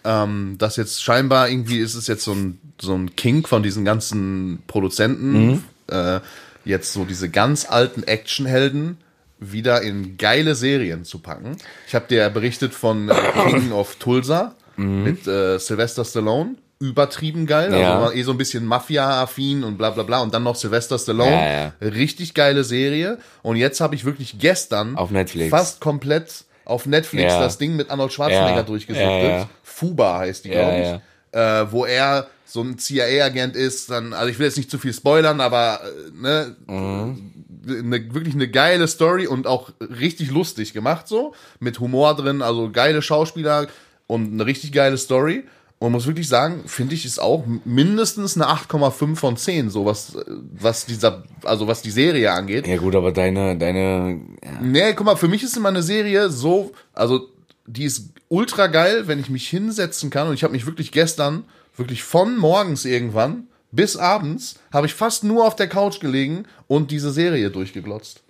A: Ähm, dass jetzt scheinbar irgendwie ist es jetzt so ein, so ein King von diesen ganzen Produzenten,
B: Mhm.
A: äh, jetzt so diese ganz alten Actionhelden wieder in geile Serien zu packen. Ich habe dir ja berichtet von äh, King of Tulsa
B: Mhm.
A: mit äh, Sylvester Stallone. Übertrieben geil,
B: Ja.
A: also war eh so ein bisschen Mafia-affin und bla bla bla. Und dann noch Sylvester Stallone.
B: Ja, ja.
A: Richtig geile Serie. Und jetzt habe ich wirklich gestern
B: Auf Netflix.
A: fast komplett auf Netflix das Ding mit Arnold Schwarzenegger
B: ja.
A: Fuba heißt die, glaube ich. Äh, wo er so ein CIA-Agent ist, dann, also ich will jetzt nicht zu viel spoilern, aber äh, ne,
B: Mhm.
A: ne, wirklich eine geile Story und auch richtig lustig gemacht so, mit Humor drin, also geile Schauspieler und eine richtig geile Story. Und muss wirklich sagen, finde ich, ist auch mindestens eine 8,5 von 10, so was, was dieser, also was die Serie angeht.
B: Ja gut, aber deine, deine, ja,
A: Nee, guck mal, für mich ist immer eine Serie so, also die ist ultra geil, wenn ich mich hinsetzen kann und ich habe mich wirklich gestern, wirklich von morgens irgendwann bis abends, habe ich fast nur auf der Couch gelegen und diese Serie durchgeglotzt.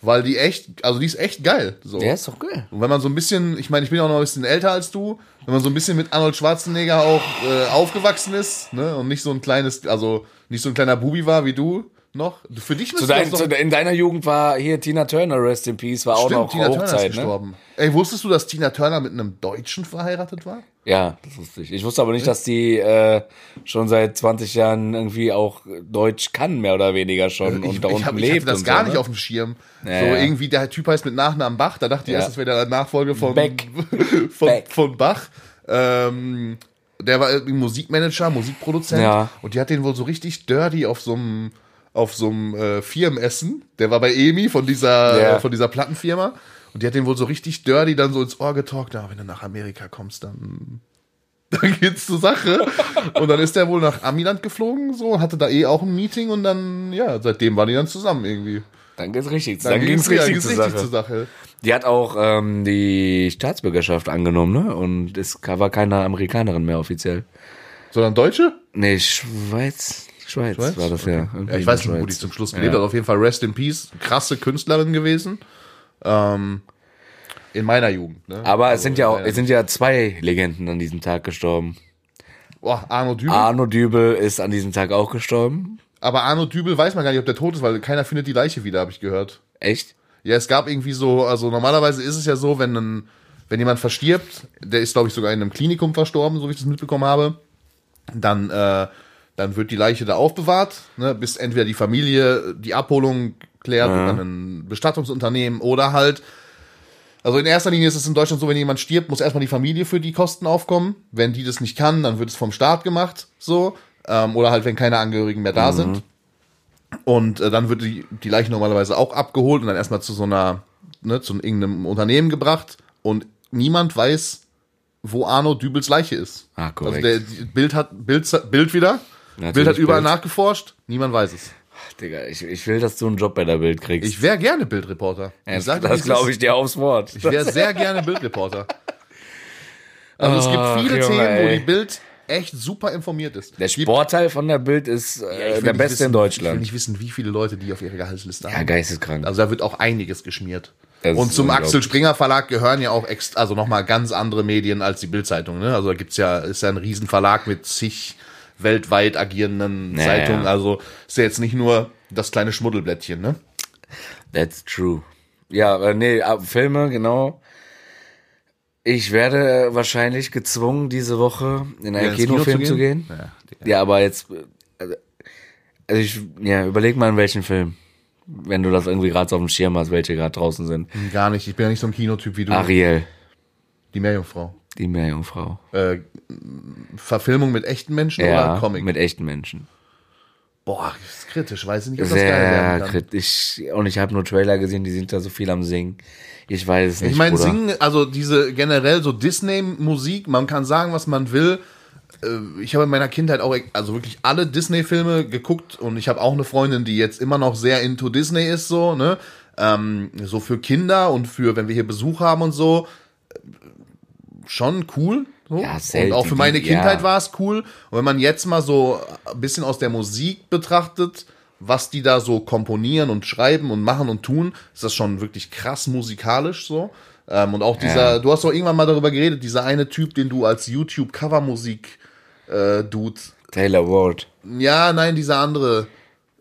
A: Weil die echt, also die ist echt geil. So.
B: der ist doch geil.
A: Und wenn man so ein bisschen, ich meine, ich bin auch noch ein bisschen älter als du, wenn man so ein bisschen mit Arnold Schwarzenegger auch äh, aufgewachsen ist, ne, und nicht so ein kleines, also nicht so ein kleiner Bubi war wie du noch, für dich
B: Zu dein,
A: das
B: zu, in deiner Jugend war hier Tina Turner, Rest in Peace, war auch
A: Stimmt,
B: noch
A: Tina Turner ist
B: Hochzeit, ne?
A: gestorben. Ey, wusstest du, dass Tina Turner mit einem Deutschen verheiratet war?
B: Ja, das wusste ich. Ich wusste aber nicht, dass die äh, schon seit 20 Jahren irgendwie auch Deutsch kann, mehr oder weniger schon
A: Ich,
B: und da
A: ich,
B: unten
A: hab, ich
B: lebt.
A: hatte das gar
B: so,
A: nicht
B: ne?
A: auf dem Schirm.
B: Ja,
A: so
B: ja.
A: irgendwie, der Typ heißt mit Nachnamen Bach. Da dachte ich
B: Ja.
A: erst, das wäre der Nachfolge von,
B: Beck.
A: von,
B: Beck.
A: von Bach. Ähm, der war irgendwie Musikmanager, Musikproduzent.
B: Ja.
A: Und die hat den wohl so richtig dirty auf so einem auf so einem äh, Firmenessen. Der war bei EMI von dieser,
B: Ja.
A: äh, von dieser Plattenfirma. Und die hat den wohl so richtig dirty dann so ins Ohr getalkt. Na, wenn du nach Amerika kommst, dann dann geht's zur Sache. Und dann ist der wohl nach Amiland geflogen, so, hatte da eh auch ein Meeting und dann, ja, seitdem waren die dann zusammen irgendwie.
B: Dann ging's richtig, dann, ging's richtig,
A: ging's
B: zur,
A: richtig
B: Sache.
A: zur Sache.
B: Die hat auch ähm, die Staatsbürgerschaft angenommen, ne? Und es war keine Amerikanerin mehr offiziell.
A: Sondern Deutsche?
B: Nee, Schweiz. Schweiz,
A: Schweiz?
B: war das ja. Irgendwie
A: Ja, ich weiß nicht, wo die zum Schluss
B: Ja.
A: gelebt hat. Auf jeden Fall Rest in Peace. Krasse Künstlerin gewesen. Ähm, in meiner Jugend. Ne?
B: Aber es
A: Also
B: sind ja auch, es sind ja zwei Legenden an diesem Tag gestorben.
A: Boah, Arno Dübel.
B: Arno Dübel ist an diesem Tag auch gestorben.
A: Aber Arno Dübel weiß man gar nicht, ob der tot ist, weil keiner findet die Leiche wieder, habe ich gehört.
B: Echt?
A: Ja, es gab irgendwie so, also normalerweise ist es ja so, wenn ein, wenn jemand verstirbt, der ist, glaube ich, sogar in einem Klinikum verstorben, so wie ich das mitbekommen habe, dann, äh, dann wird die Leiche da aufbewahrt, ne, bis entweder die Familie die Abholung klärt oder ein Bestattungsunternehmen oder halt, also in erster Linie ist es in Deutschland so, wenn jemand stirbt, muss erstmal die Familie für die Kosten aufkommen. Wenn die das nicht kann, dann wird es vom Staat gemacht, so. Ähm, oder halt, wenn keine Angehörigen mehr da sind. Und äh, dann wird die, die Leiche normalerweise auch abgeholt und dann erstmal zu so einer, ne, zu irgendeinem Unternehmen gebracht. Und niemand weiß, wo Arno Dübels Leiche ist.
B: Ah, korrekt.
A: Also der Bild hat Bild, Bild wieder.
B: Natürlich
A: Bild hat überall
B: Bild.
A: nachgeforscht. Niemand weiß es.
B: Digga, ich, ich will, dass du einen Job bei der Bild kriegst.
A: Ich wäre gerne Bildreporter.
B: Ja,
A: Ich sag
B: das
A: es
B: glaube ich dir aufs Wort.
A: Ich wäre sehr gerne Bildreporter. Also es
B: Ach,
A: gibt viele
B: Junge,
A: Themen, wo die Bild echt super informiert ist.
B: Der Sportteil von der Bild ist äh,
A: will
B: der beste
A: wissen,
B: in
A: Ich will
B: Deutschland.
A: nicht wissen, wie viele Leute die auf ihre Gehaltsliste
B: Ja,
A: haben.
B: geisteskrank.
A: Also da wird auch einiges geschmiert.
B: Das
A: Und zum. Axel Springer Verlag gehören ja auch ext also nochmal ganz andere Medien als die Bildzeitung. Ne? Also da gibt's ja, ist ja ein Riesenverlag mit zig weltweit agierenden
B: Ja,
A: Zeitungen. Also ist ja jetzt nicht nur das kleine Schmuddelblättchen, ne?
B: That's true. Ja, äh, nee, ab- Filme, genau. Ich werde wahrscheinlich gezwungen, diese Woche in einen
A: Ja, ins Kino
B: Kinofilm
A: zu
B: zu
A: gehen?
B: gehen.
A: Ja,
B: Ja, aber jetzt, äh, also ich, ja, überleg mal in welchen Film. Wenn du das irgendwie gerade so auf dem Schirm hast, welche gerade draußen sind.
A: Gar nicht. Ich bin ja nicht so ein Kinotyp wie du.
B: Ariel,
A: Die Meerjungfrau.
B: Die Meerjungfrau.
A: Äh, Verfilmung mit echten Menschen
B: Ja,
A: oder Comic?
B: mit echten Menschen.
A: Boah, ist kritisch. Weiß ich nicht, ob das geil werden kann.
B: kritisch. Und ich habe nur Trailer gesehen, die sind da so viel am Singen. Ich weiß es nicht.
A: Ich meine, singen, also diese generell so Disney-Musik, man kann sagen, was man will. Äh, Ich habe in meiner Kindheit auch also wirklich alle Disney-Filme geguckt und ich habe auch eine Freundin, die jetzt immer noch sehr into Disney ist, so, ne? Ähm, so für Kinder und für, wenn wir hier Besuch haben und so, schon cool. So.
B: Ja,
A: und
B: selten,
A: auch für meine
B: ja.
A: Kindheit war es cool. Und wenn man jetzt mal so ein bisschen aus der Musik betrachtet, was die da so komponieren und schreiben und machen und tun, ist das schon wirklich krass musikalisch so. Ähm, und auch dieser,
B: Ja.
A: du hast doch irgendwann mal darüber geredet, dieser eine Typ, den du als YouTube-Covermusik äh.
B: Taylor Ward.
A: Ja, nein, dieser andere.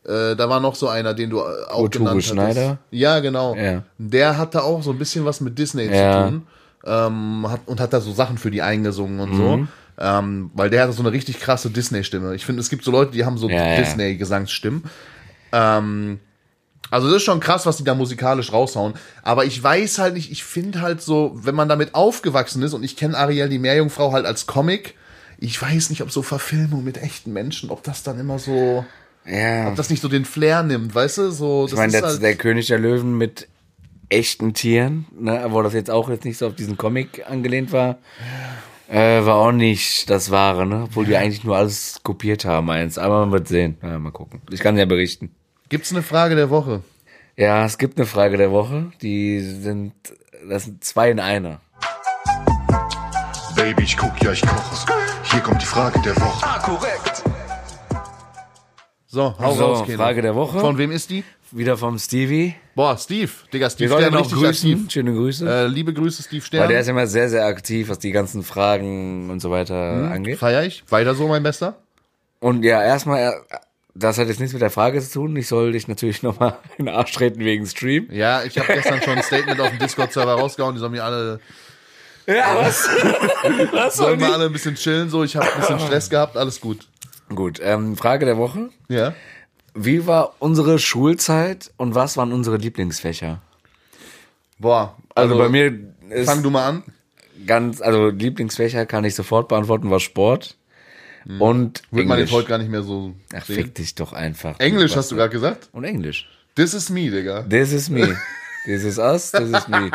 A: Äh, da war noch so einer, den du äh, auch
B: Udo
A: genannt hattest.
B: Schneider?
A: Ja, genau.
B: Ja.
A: Der hatte auch so ein bisschen was mit Disney
B: Ja.
A: zu tun. Ähm, hat, und hat da so Sachen für die eingesungen und
B: Mhm.
A: so. Ähm, weil der hatte so eine richtig krasse Disney-Stimme. Ich finde, es gibt so Leute, die haben so
B: Ja.
A: Disney-Gesangsstimmen. Ähm, also das ist schon krass, was die da musikalisch raushauen. Aber ich weiß halt nicht, ich finde halt so, wenn man damit aufgewachsen ist und ich kenne Ariel die Meerjungfrau halt als Comic, ich weiß nicht, ob so Verfilmung mit echten Menschen, ob das dann immer so,
B: Ja.
A: ob das nicht so den Flair nimmt, weißt du? So,
B: ich meine,
A: halt,
B: der König der Löwen mit echten Tieren, ne, wo das jetzt auch jetzt nicht so auf diesen Comic angelehnt war, äh, war auch nicht das Wahre, ne? Obwohl die eigentlich nur alles kopiert haben, eins. Aber man wird sehen. Ja, mal gucken. Ich kann ja berichten.
A: gibt's eine Frage der Woche?
B: Ja, es gibt eine Frage der Woche. Die sind, das sind zwei in einer.
D: Baby, ich guck, ja, ich koche. Hier kommt die Frage der Woche.
A: So, hau
B: So,
A: raus.
B: Frage der Woche.
A: Von wem ist die?
B: Wieder vom Stevie.
A: Boah, Steve. Digga, Steve
B: Wir
A: Stern
B: noch
A: richtig
B: grüßen.
A: aktiv.
B: Schöne Grüße.
A: Äh, liebe Grüße, Steve
B: Weil der
A: Stern.
B: ist immer sehr, sehr aktiv, was die ganzen Fragen und so weiter
A: Mhm.
B: angeht.
A: Feier ich. Weiter so, mein Bester.
B: Und ja, erstmal, äh, das hat jetzt nichts mit der Frage zu tun. Ich soll dich natürlich nochmal in den Arsch treten wegen Stream.
A: Ja, ich habe gestern schon ein Statement auf dem Discord-Server rausgehauen. Die sollen mir alle,
B: Ja, was? was
A: sollen wir alle ein bisschen chillen. So, ich habe ein bisschen Stress gehabt. Alles gut.
B: Gut, ähm, Frage der Woche.
A: Ja.
B: Wie war unsere Schulzeit und was waren unsere Lieblingsfächer?
A: Boah.
B: Also, bei mir ist
A: Fang du mal an.
B: ganz, also Lieblingsfächer kann ich sofort beantworten, war Sport und
A: Wird man
B: Englisch.
A: jetzt heute gar nicht mehr so
B: Ach,
A: sehen.
B: fick dich doch einfach.
A: Englisch hast du gerade gesagt?
B: Und Englisch.
A: This is me, Digga.
B: This is me. This is us, this is me.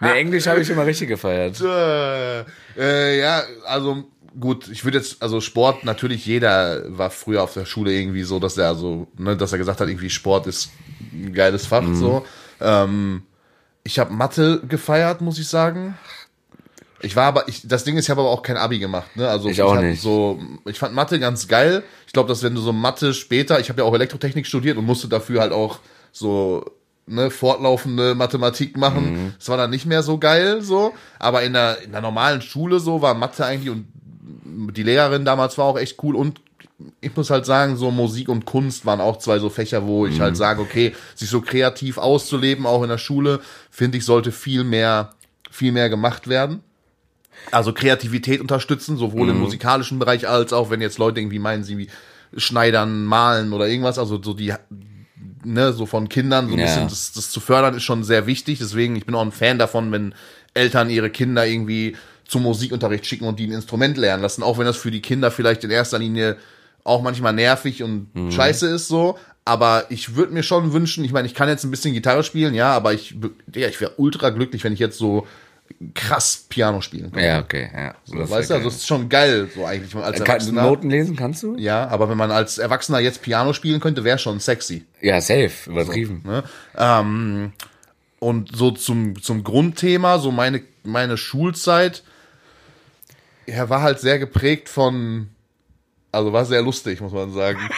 B: Ne, Englisch habe ich immer richtig gefeiert.
A: Äh, ja, also gut, ich würde jetzt, also Sport, natürlich jeder war früher auf der Schule irgendwie so, dass er so, ne, dass er gesagt hat, irgendwie Sport ist ein geiles Fach,
B: Mhm.
A: so. Ähm, ich habe Mathe gefeiert, muss ich sagen. Ich war aber, ich, das Ding ist, ich habe aber auch kein Abi gemacht, ne? Also
B: Ich auch
A: hab
B: nicht.
A: So, ich fand Mathe ganz geil. Ich glaube, dass wenn du so Mathe später, ich habe ja auch Elektrotechnik studiert und musste dafür halt auch so ne, fortlaufende Mathematik machen.
B: Mhm.
A: Das war dann nicht mehr so geil, so. Aber in der, in der normalen Schule so war Mathe eigentlich und die Lehrerin damals war auch echt cool und ich muss halt sagen, so Musik und Kunst waren auch zwei so Fächer, wo ich
B: Mhm.
A: halt sage, okay, sich so kreativ auszuleben, auch in der Schule, finde ich, sollte viel mehr, viel mehr gemacht werden. Also Kreativität unterstützen, sowohl
B: Mhm.
A: im musikalischen Bereich als auch, wenn jetzt Leute irgendwie meinen, sie schneidern, malen oder irgendwas, also so die, ne, so von Kindern so ein
B: Ja.
A: bisschen das, das zu fördern, ist schon sehr wichtig. Deswegen, ich bin auch ein Fan davon, wenn Eltern ihre Kinder irgendwie zum Musikunterricht schicken und die ein Instrument lernen lassen, auch wenn das für die Kinder vielleicht in erster Linie auch manchmal nervig und scheiße ist so. Aber ich würde mir schon wünschen, ich meine, ich kann jetzt ein bisschen Gitarre spielen, ja, aber ich, Digga, ich wäre ultra glücklich, wenn ich jetzt so krass Piano spielen konnte.
B: Ja, okay, ja.
A: So,
B: Das
A: weißt du, also es ist schon geil, so eigentlich als
B: Kann,
A: Erwachsener.
B: Noten lesen kannst du?
A: Ja, aber wenn man als Erwachsener jetzt Piano spielen könnte, wäre schon sexy.
B: Ja, safe, übertrieben.
A: Ne? Ähm, und so zum, zum Grundthema, so meine, meine Schulzeit, ja, war halt sehr geprägt von, also war sehr lustig, muss man sagen.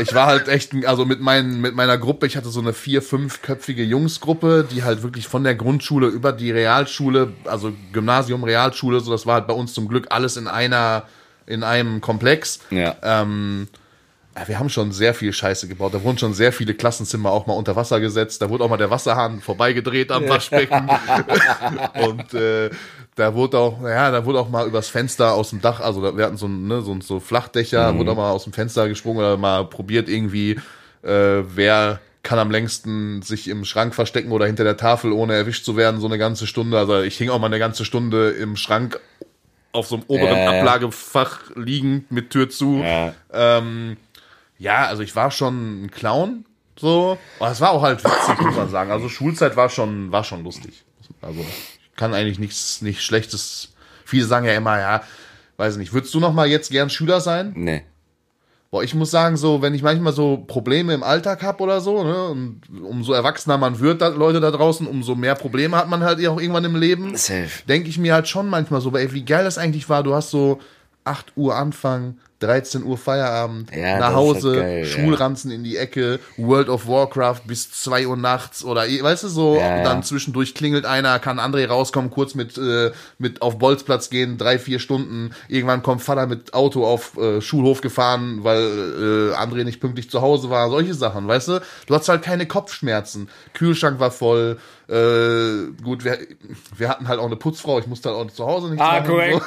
A: Ich war halt echt, also mit, meinen, mit meiner Gruppe, ich hatte so eine vier-, fünfköpfige Jungsgruppe, die halt wirklich von der Grundschule über die Realschule, also Gymnasium, Realschule, so das war halt bei uns zum Glück alles in einer, in einem Komplex.
B: Ja.
A: Ähm, ja, wir haben schon sehr viel Scheiße gebaut. Da wurden schon sehr viele Klassenzimmer auch mal unter Wasser gesetzt. Da wurde auch mal der Wasserhahn vorbeigedreht am Waschbecken. und äh, da wurde auch, ja, da wurde auch mal übers Fenster aus dem Dach, also da- wir hatten so, ein, ne, so, so Flachdächer, wurde auch mal aus dem Fenster gesprungen oder mal probiert irgendwie, äh, wer kann am längsten sich im Schrank verstecken oder hinter der Tafel, ohne erwischt zu werden, so eine ganze Stunde. Also ich hing auch mal eine ganze Stunde im Schrank auf so einem oberen
B: Ja, ja.
A: Ablagefach liegend mit Tür zu.
B: Ja.
A: Ähm, ja, also ich war schon ein Clown, so. Aber es war auch halt witzig, muss man sagen. Also Schulzeit war schon, war schon lustig. Also ich kann eigentlich nichts, nichts Schlechtes. Viele sagen ja immer, ja, weiß nicht. Würdest du noch mal jetzt gern Schüler sein?
B: Nee.
A: Boah, ich muss sagen, so, wenn ich manchmal so Probleme im Alltag habe oder so, ne, und umso erwachsener man wird, da, Leute da draußen, umso mehr Probleme hat man halt auch irgendwann im Leben
B: Safe.
A: denke ich mir halt schon manchmal so, ey, wie geil das eigentlich war. Du hast so 8 Uhr Anfang, 13 Uhr Feierabend,
B: Ja,
A: nach Hause,
B: halt geil, ja.
A: Schulranzen in die Ecke, World of Warcraft bis 2 Uhr nachts oder eh, weißt du so,
B: Ja, ja.
A: dann zwischendurch klingelt einer, kann André rauskommen, kurz mit, äh, mit auf Bolzplatz gehen, drei, vier Stunden. Irgendwann kommt Vater mit Auto auf äh, Schulhof gefahren, weil äh, André nicht pünktlich zu Hause war. Solche Sachen, weißt du? Du hast halt keine Kopfschmerzen. Kühlschrank war voll. Äh, gut, wir, wir hatten halt auch eine Putzfrau. Ich musste halt auch zu Hause nicht
B: Ah,
A: machen,
B: korrekt.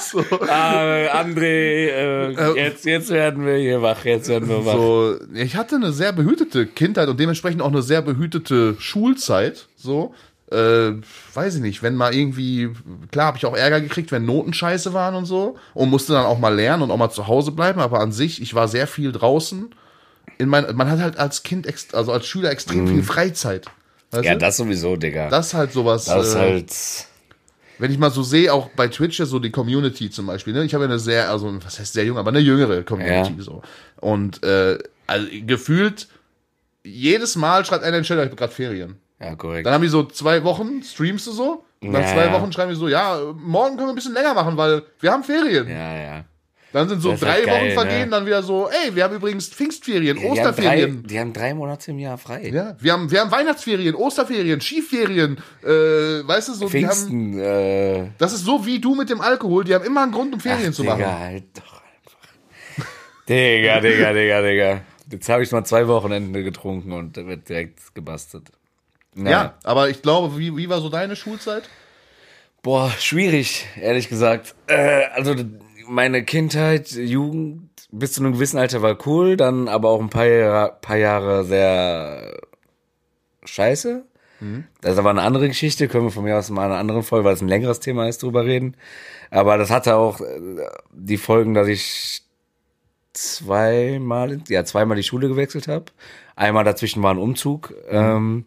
A: So. so.
B: ah, André, äh, jetzt, jetzt werden wir hier wach, jetzt werden wir wach.
A: So, ich hatte eine sehr behütete Kindheit und dementsprechend auch eine sehr behütete Schulzeit. So, äh, weiß ich nicht, wenn mal irgendwie, klar habe ich auch Ärger gekriegt, wenn Noten scheiße waren und so und musste dann auch mal lernen und auch mal zu Hause bleiben, aber an sich, ich war sehr viel draußen. In mein, man hat halt als Kind, also als Schüler extrem viel Freizeit. Weißt.
B: Ja,
A: du?
B: das sowieso, Digga.
A: das ist halt sowas.
B: das ist
A: äh,
B: halt.
A: wenn ich mal so sehe, auch bei Twitch ja so die Community zum Beispiel, ne? Ich habe ja eine sehr, also was heißt sehr jung, aber eine jüngere Community
B: Ja.
A: so. Und äh, also gefühlt jedes Mal schreibt einer in den Chat, ich habe gerade Ferien.
B: Ja, korrekt.
A: Dann haben die so zwei Wochen, streamst du so? Und nach
B: Ja,
A: zwei. Wochen schreiben die so, ja, morgen können wir ein bisschen länger machen, weil wir haben Ferien.
B: Ja, ja.
A: Dann sind so drei
B: halt geil,
A: Wochen vergehen,
B: ne?
A: dann wieder so, ey, wir haben übrigens Pfingstferien,
B: Die haben, drei,
A: Osterferien.
B: die haben drei Monate im Jahr frei.
A: Ja, wir haben, wir haben Weihnachtsferien, Osterferien, Skiferien, äh, weißt du, so, die haben,
B: Pfingsten, äh,
A: das ist so wie du mit dem Alkohol, die haben immer einen Grund, um Ferien
B: ach,
A: zu
B: Digga,
A: machen.
B: halt doch einfach. Digga, Digga, Digga, Digga. Jetzt habe ich mal zwei Wochenende getrunken und da wird direkt gebastelt. Na.
A: Ja, aber ich glaube, wie, wie war so deine Schulzeit?
B: Boah, schwierig, ehrlich gesagt. Äh, also meine Kindheit, Jugend bis zu einem gewissen Alter war cool, dann aber auch ein paar Jahre, paar Jahre sehr scheiße. Das ist aber eine andere Geschichte, können wir von mir aus mal in einer anderen Folge, weil es ein längeres Thema ist, drüber reden. Aber das hatte auch äh, die Folgen, dass ich zweimal, ja, zweimal die Schule gewechselt habe. Einmal dazwischen war ein Umzug. Ähm,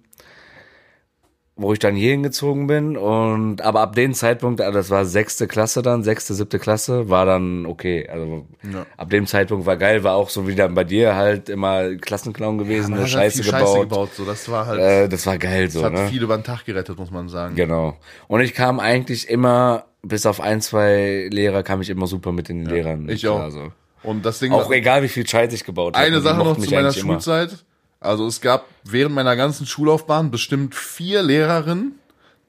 B: wo ich dann hier hingezogen bin und aber ab dem Zeitpunkt, also das war sechste Klasse dann, sechste, siebte Klasse, war dann okay. Also
A: Ja.
B: ab dem Zeitpunkt war geil, war auch so wie dann bei dir halt immer Klassenclown gewesen,
A: Man
B: eine
A: halt
B: Scheiße
A: viel
B: gebaut.
A: so das war halt,
B: Äh, das war geil so,
A: das hat
B: ne?
A: viel über den Tag gerettet, muss man sagen.
B: Genau. Und ich kam eigentlich immer, bis auf ein, zwei Lehrer, kam ich immer super mit den Lehrern.
A: ich
B: klar,
A: auch.
B: So.
A: Und das Ding
B: Auch egal, wie viel Scheiß ich gebaut habe.
A: Eine Sache noch zu meiner
B: eigentlich immer.
A: Also es gab während meiner ganzen Schullaufbahn bestimmt vier Lehrerinnen,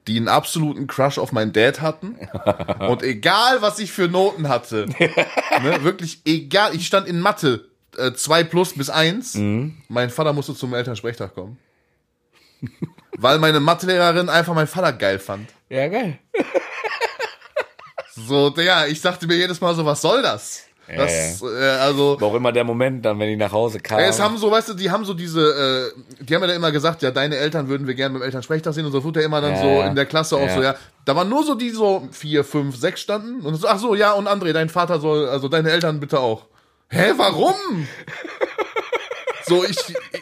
A: die einen absoluten Crush auf meinen Dad hatten. Und egal, was ich für Noten hatte, ne, wirklich egal, ich stand in Mathe äh, 2 plus bis 1.
B: Mhm.
A: Mein Vater musste zum Elternsprechtag kommen. Weil meine Mathelehrerin einfach meinen Vater geil fand.
B: Ja, geil.
A: So, ja, ich dachte mir jedes Mal so, was soll das? Das, Äh, also,
B: War auch immer der Moment dann, wenn ich nach Hause kam.
A: Ja, es haben so, weißt du, die haben so diese, äh, die haben ja dann immer gesagt, ja, deine Eltern würden wir gerne beim Elternsprechtag sehen und so wurde ja immer dann
B: Ja,
A: so
B: ja.
A: in der Klasse auch
B: Ja.
A: so, ja. Da waren nur so die so vier, fünf, sechs standen und so, ach so, ja, und André, dein Vater soll, also deine Eltern bitte auch. Hä, warum? so, ich,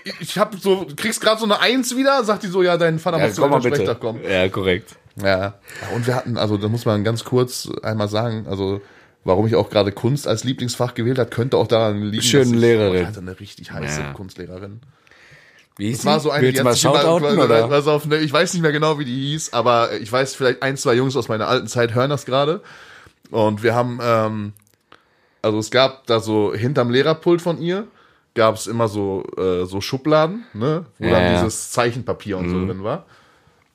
A: ich, ich hab so, kriegst gerade so eine Eins wieder, sagt die so, ja, dein Vater
B: ja,
A: muss zum. Elternsprechtag kommen.
B: Ja, korrekt.
A: Ja. ja. Und wir hatten, also da muss man ganz kurz einmal sagen, also warum ich auch gerade Kunst als Lieblingsfach gewählt habe, könnte auch daran liegen,
B: Schöne
A: dass ich,
B: Lehrerin.
A: Ich hatte eine richtig heiße
B: Ja.
A: Kunstlehrerin.
B: Wie hieß
A: Das war
B: die?
A: so eine,
B: du mal shoutouten, oder?
A: pass auf, ne, ich weiß nicht mehr genau, wie die hieß, aber ich weiß vielleicht ein, zwei Jungs aus meiner alten Zeit hören das gerade. Und wir haben, ähm, also es gab da so hinterm Lehrerpult von ihr, gab es immer so, äh, so Schubladen, ne, wo
B: Ja,
A: dann
B: ja.
A: dieses Zeichenpapier und so drin war.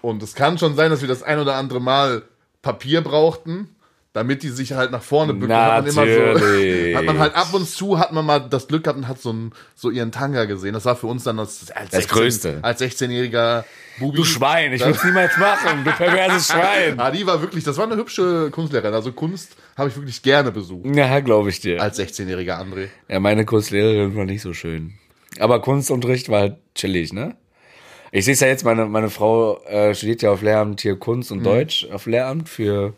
A: Und es kann schon sein, dass wir das ein oder andere Mal Papier brauchten, damit die sich halt nach vorne bücken. Hat man, so, hat man halt ab und zu hat man mal das Glück gehabt und hat so, ein, so ihren Tanga gesehen. Das war für uns dann das, als
B: Das Größte.
A: Als 16-jähriger Bubi.
B: Du Schwein, ich will's niemals machen, du perverses Schwein.
A: Ah, die war wirklich, das war eine hübsche Kunstlehrerin. Also Kunst habe ich wirklich gerne besucht.
B: Ja, glaube ich dir.
A: Als 16-jähriger André.
B: Ja, meine Kunstlehrerin war nicht so schön. Aber Kunstunterricht war halt chillig, ne? Ich sehe es ja jetzt, meine, meine Frau äh, studiert ja auf Lehramt hier Kunst und Deutsch auf Lehramt für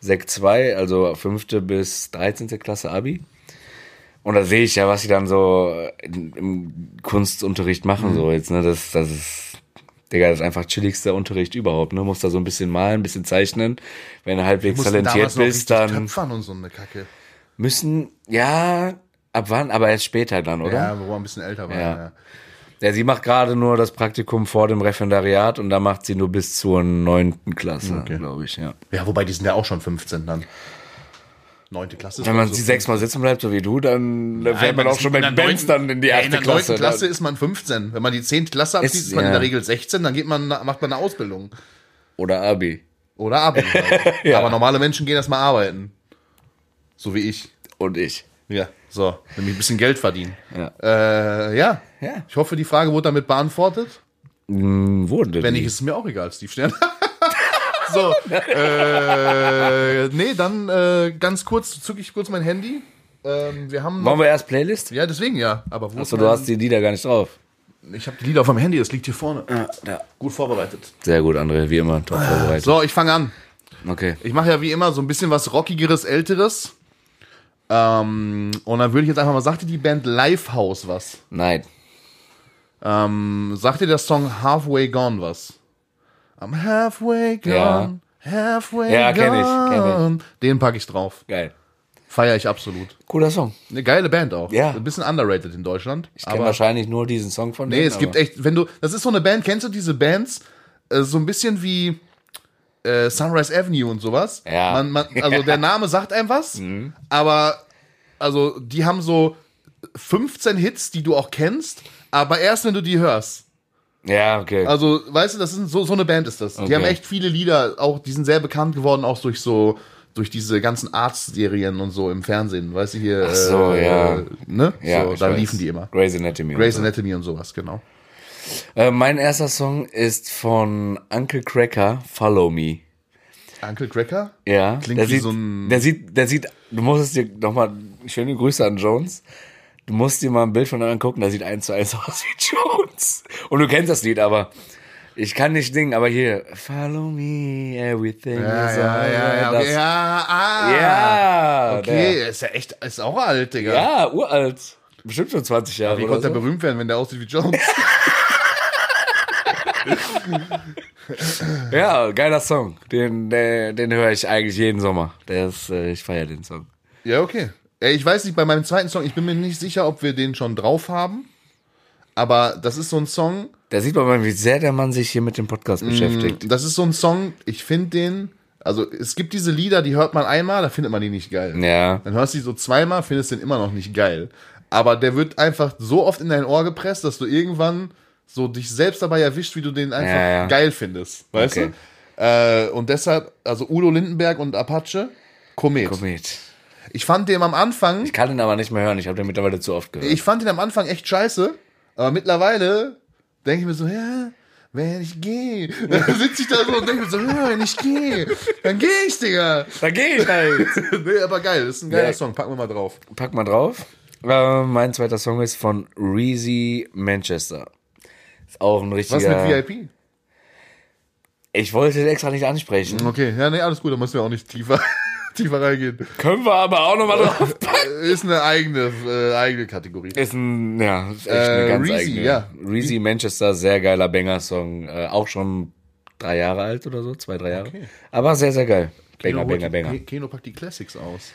B: Sek 2, also fünfte bis 13. Klasse Abi. Und da sehe ich ja, was sie dann so im Kunstunterricht machen, so jetzt, ne? Das, das ist, Digga, das ist einfach chilligster Unterricht überhaupt, ne? Muss da so ein bisschen malen, ein bisschen zeichnen. Wenn du halbwegs talentiert bist, dann
A: Töpfern und so eine Kacke.
B: müssen, ja, ab wann? Aber erst später dann, oder?
A: Ja, wo wir ein bisschen älter waren.
B: Ja.
A: Ja.
B: Ja, sie macht gerade nur das Praktikum vor dem Referendariat und da macht sie nur bis zur neunten Klasse,
A: Okay.
B: glaube ich, ja.
A: ja, wobei die sind ja auch schon 15 dann. Neunte Klasse. ist
B: Wenn man
A: so
B: sie sechsmal sitzen bleibt, so wie du, dann dann fährt man auch schon mit
A: in
B: Benz dann in die
A: Ja,
B: achte
A: In der
B: Klasse.
A: neunten Klasse ist man 15. Wenn man die zehnte Klasse abzieht,
B: Ist-
A: ist, man in
B: ja.
A: der Regel 16, dann geht man, macht man eine Ausbildung.
B: Oder Abi.
A: Oder Abi.
B: Ja.
A: Aber normale Menschen gehen erstmal arbeiten. So wie ich.
B: Und ich.
A: Ja, so, nämlich ein bisschen Geld verdienen.
B: Ja.
A: Äh, ja.
B: Ja.
A: Ich hoffe, die Frage wurde damit beantwortet.
B: Hm, wurde
A: Wenn nicht, ist es mir auch egal, Steve Stern. so, äh, nee, dann äh, ganz kurz, zücke ich kurz mein Handy. Ähm, wir haben
B: Wollen wir erst Playlist?
A: Ja, deswegen ja. Aber wo
B: Achso, du hast die Lieder gar nicht drauf.
A: Ich habe die Lieder auf meinem Handy, das liegt hier vorne.
B: Ja.
A: Gut vorbereitet.
B: Sehr gut, André, wie immer, top vorbereitet.
A: So, ich fange an.
B: Okay.
A: Ich mache ja wie immer so ein bisschen was Rockigeres, Älteres. Ähm, und dann würde ich jetzt einfach mal, sagt dir die Band Lifehouse was?
B: Nein.
A: Ähm, sagt dir der Song Halfway Gone was? I'm halfway gone, halfway
B: Ja, kenn ich,
A: gone.
B: kenn
A: Den packe ich drauf.
B: Geil.
A: Feier ich absolut.
B: Cooler Song.
A: Eine geile Band auch.
B: Ja.
A: Ein bisschen underrated in Deutschland.
B: Ich kenne wahrscheinlich nur diesen Song von
A: Nee,
B: denen,
A: es gibt echt, wenn du, das ist so eine Band, kennst du diese Bands? Äh, so ein bisschen wie äh, Sunrise Avenue und sowas.
B: Ja.
A: Man, man, also der Name sagt einem was,
B: Mhm.
A: aber also die haben so 15 Hits, die du auch kennst, aber erst wenn du die hörst.
B: Ja, okay.
A: Also, weißt du, das ist so, so eine Band ist das. Die
B: Okay.
A: haben echt viele Lieder, auch die sind sehr bekannt geworden, auch durch so durch diese ganzen Arztserien und so im Fernsehen, weißt du hier.
B: Ach so,
A: äh,
B: ja.
A: Ne?
B: ja,
A: so, da
B: weiß.
A: liefen die immer.
B: Grey's Anatomy.
A: Grey's
B: so.
A: Anatomy und sowas, genau.
B: Äh, mein erster Song ist von Uncle Cracker, Follow Me.
A: Uncle Cracker?
B: Ja,
A: Klingt
B: der
A: wie
B: sieht,
A: so ein-
B: der sieht, der sieht, du musst es dir nochmal, schöne Grüße an Jones. Du musst dir mal ein Bild von ihm angucken, der sieht eins zu eins aus wie Jones. Und du kennst das Lied, aber ich kann nicht singen, aber hier, Follow me, everything
A: Ja,
B: is
A: ja, ja, ja, ja, ah.
B: ja,
A: Okay, ist ja echt, ist auch alt, Digga.
B: Der, ja, uralt. Bestimmt schon 20 Jahre
A: Wie
B: oder
A: konnte
B: so.
A: der berühmt werden, wenn der aussieht wie Jones?
B: Ja, geiler Song. Den, den, den höre ich eigentlich jeden Sommer. Der ist, äh, ich feiere den Song.
A: ja, okay. Ich weiß nicht, bei meinem zweiten Song, ich bin mir nicht sicher, ob wir den schon drauf haben. Aber das ist so ein Song,
B: Da sieht man mal, wie sehr der Mann sich hier mit dem Podcast beschäftigt.
A: das ist so ein Song, ich finde den, also es gibt diese Lieder, die hört man einmal, da findet man die nicht geil.
B: Ja.
A: Dann hörst du die so zweimal, findest den immer noch nicht geil. Aber der wird einfach so oft in dein Ohr gepresst, dass du irgendwann so dich selbst dabei erwischt, wie du den einfach
B: Ja, ja.
A: geil findest. Weißt
B: Okay.
A: du? Äh, und deshalb, also Udo Lindenberg und Apache, Komet.
B: Komet.
A: Ich fand den am Anfang,
B: Ich kann ihn aber nicht mehr hören. Ich habe den mittlerweile zu oft gehört.
A: ich fand den am Anfang echt scheiße, aber mittlerweile denke ich mir so, ja, wenn ich gehe, dann sitze ich da so und denke mir so, ja, wenn ich gehe, dann gehe ich, Digga.
B: da gehe ich halt.
A: nee, aber geil, das ist ein geiler
B: Ja.
A: Song, packen wir mal drauf.
B: Pack mal drauf. Äh, mein zweiter Song ist von Reezy Manchester. Ist auch ein
A: Was
B: richtiger.
A: mit VIP?
B: Ich wollte den extra nicht ansprechen.
A: Okay, ja, nee, alles gut, da müssen wir auch nicht tiefer, tiefer reingehen.
B: Können wir aber auch nochmal drauf.
A: Ist eine eigene, äh, eigene Kategorie.
B: Ist ein, ja, ist echt eine
A: Äh,
B: ganz
A: Reezy,
B: eigene.
A: ja.
B: Reezy Manchester, sehr geiler Banger-Song. Äh, auch schon drei Jahre alt oder so, zwei, drei Jahre. Aber sehr, sehr geil. Banger,
A: Keno,
B: banger, banger.
A: Ke- Keno packt die Classics aus.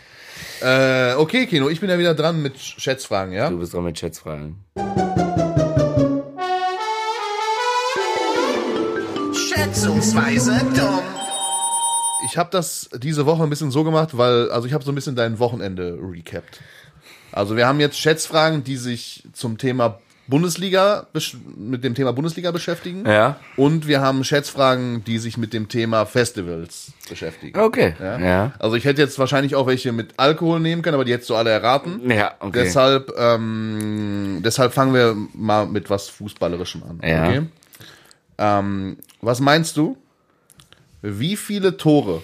A: Äh, okay, Keno, ich bin ja wieder dran mit Schätzfragen, ja?
B: Du bist dran mit Schätzfragen.
E: Schätzungsweise dumm.
A: Ich habe das diese Woche ein bisschen so gemacht, weil, also ich habe so ein bisschen dein Wochenende recapped. Also wir haben jetzt Schätzfragen, die sich zum Thema Bundesliga, mit dem Thema Bundesliga beschäftigen.
B: Ja.
A: Und wir haben Schätzfragen, die sich mit dem Thema Festivals beschäftigen.
B: Okay.
A: Ja?
B: Ja.
A: Also ich hätte jetzt wahrscheinlich auch welche mit Alkohol nehmen können, aber die hättest du alle erraten.
B: Ja, okay.
A: Deshalb, ähm, deshalb fangen wir mal mit was Fußballerischem an.
B: Ja.
A: Okay? Ähm, was meinst du? Wie viele Tore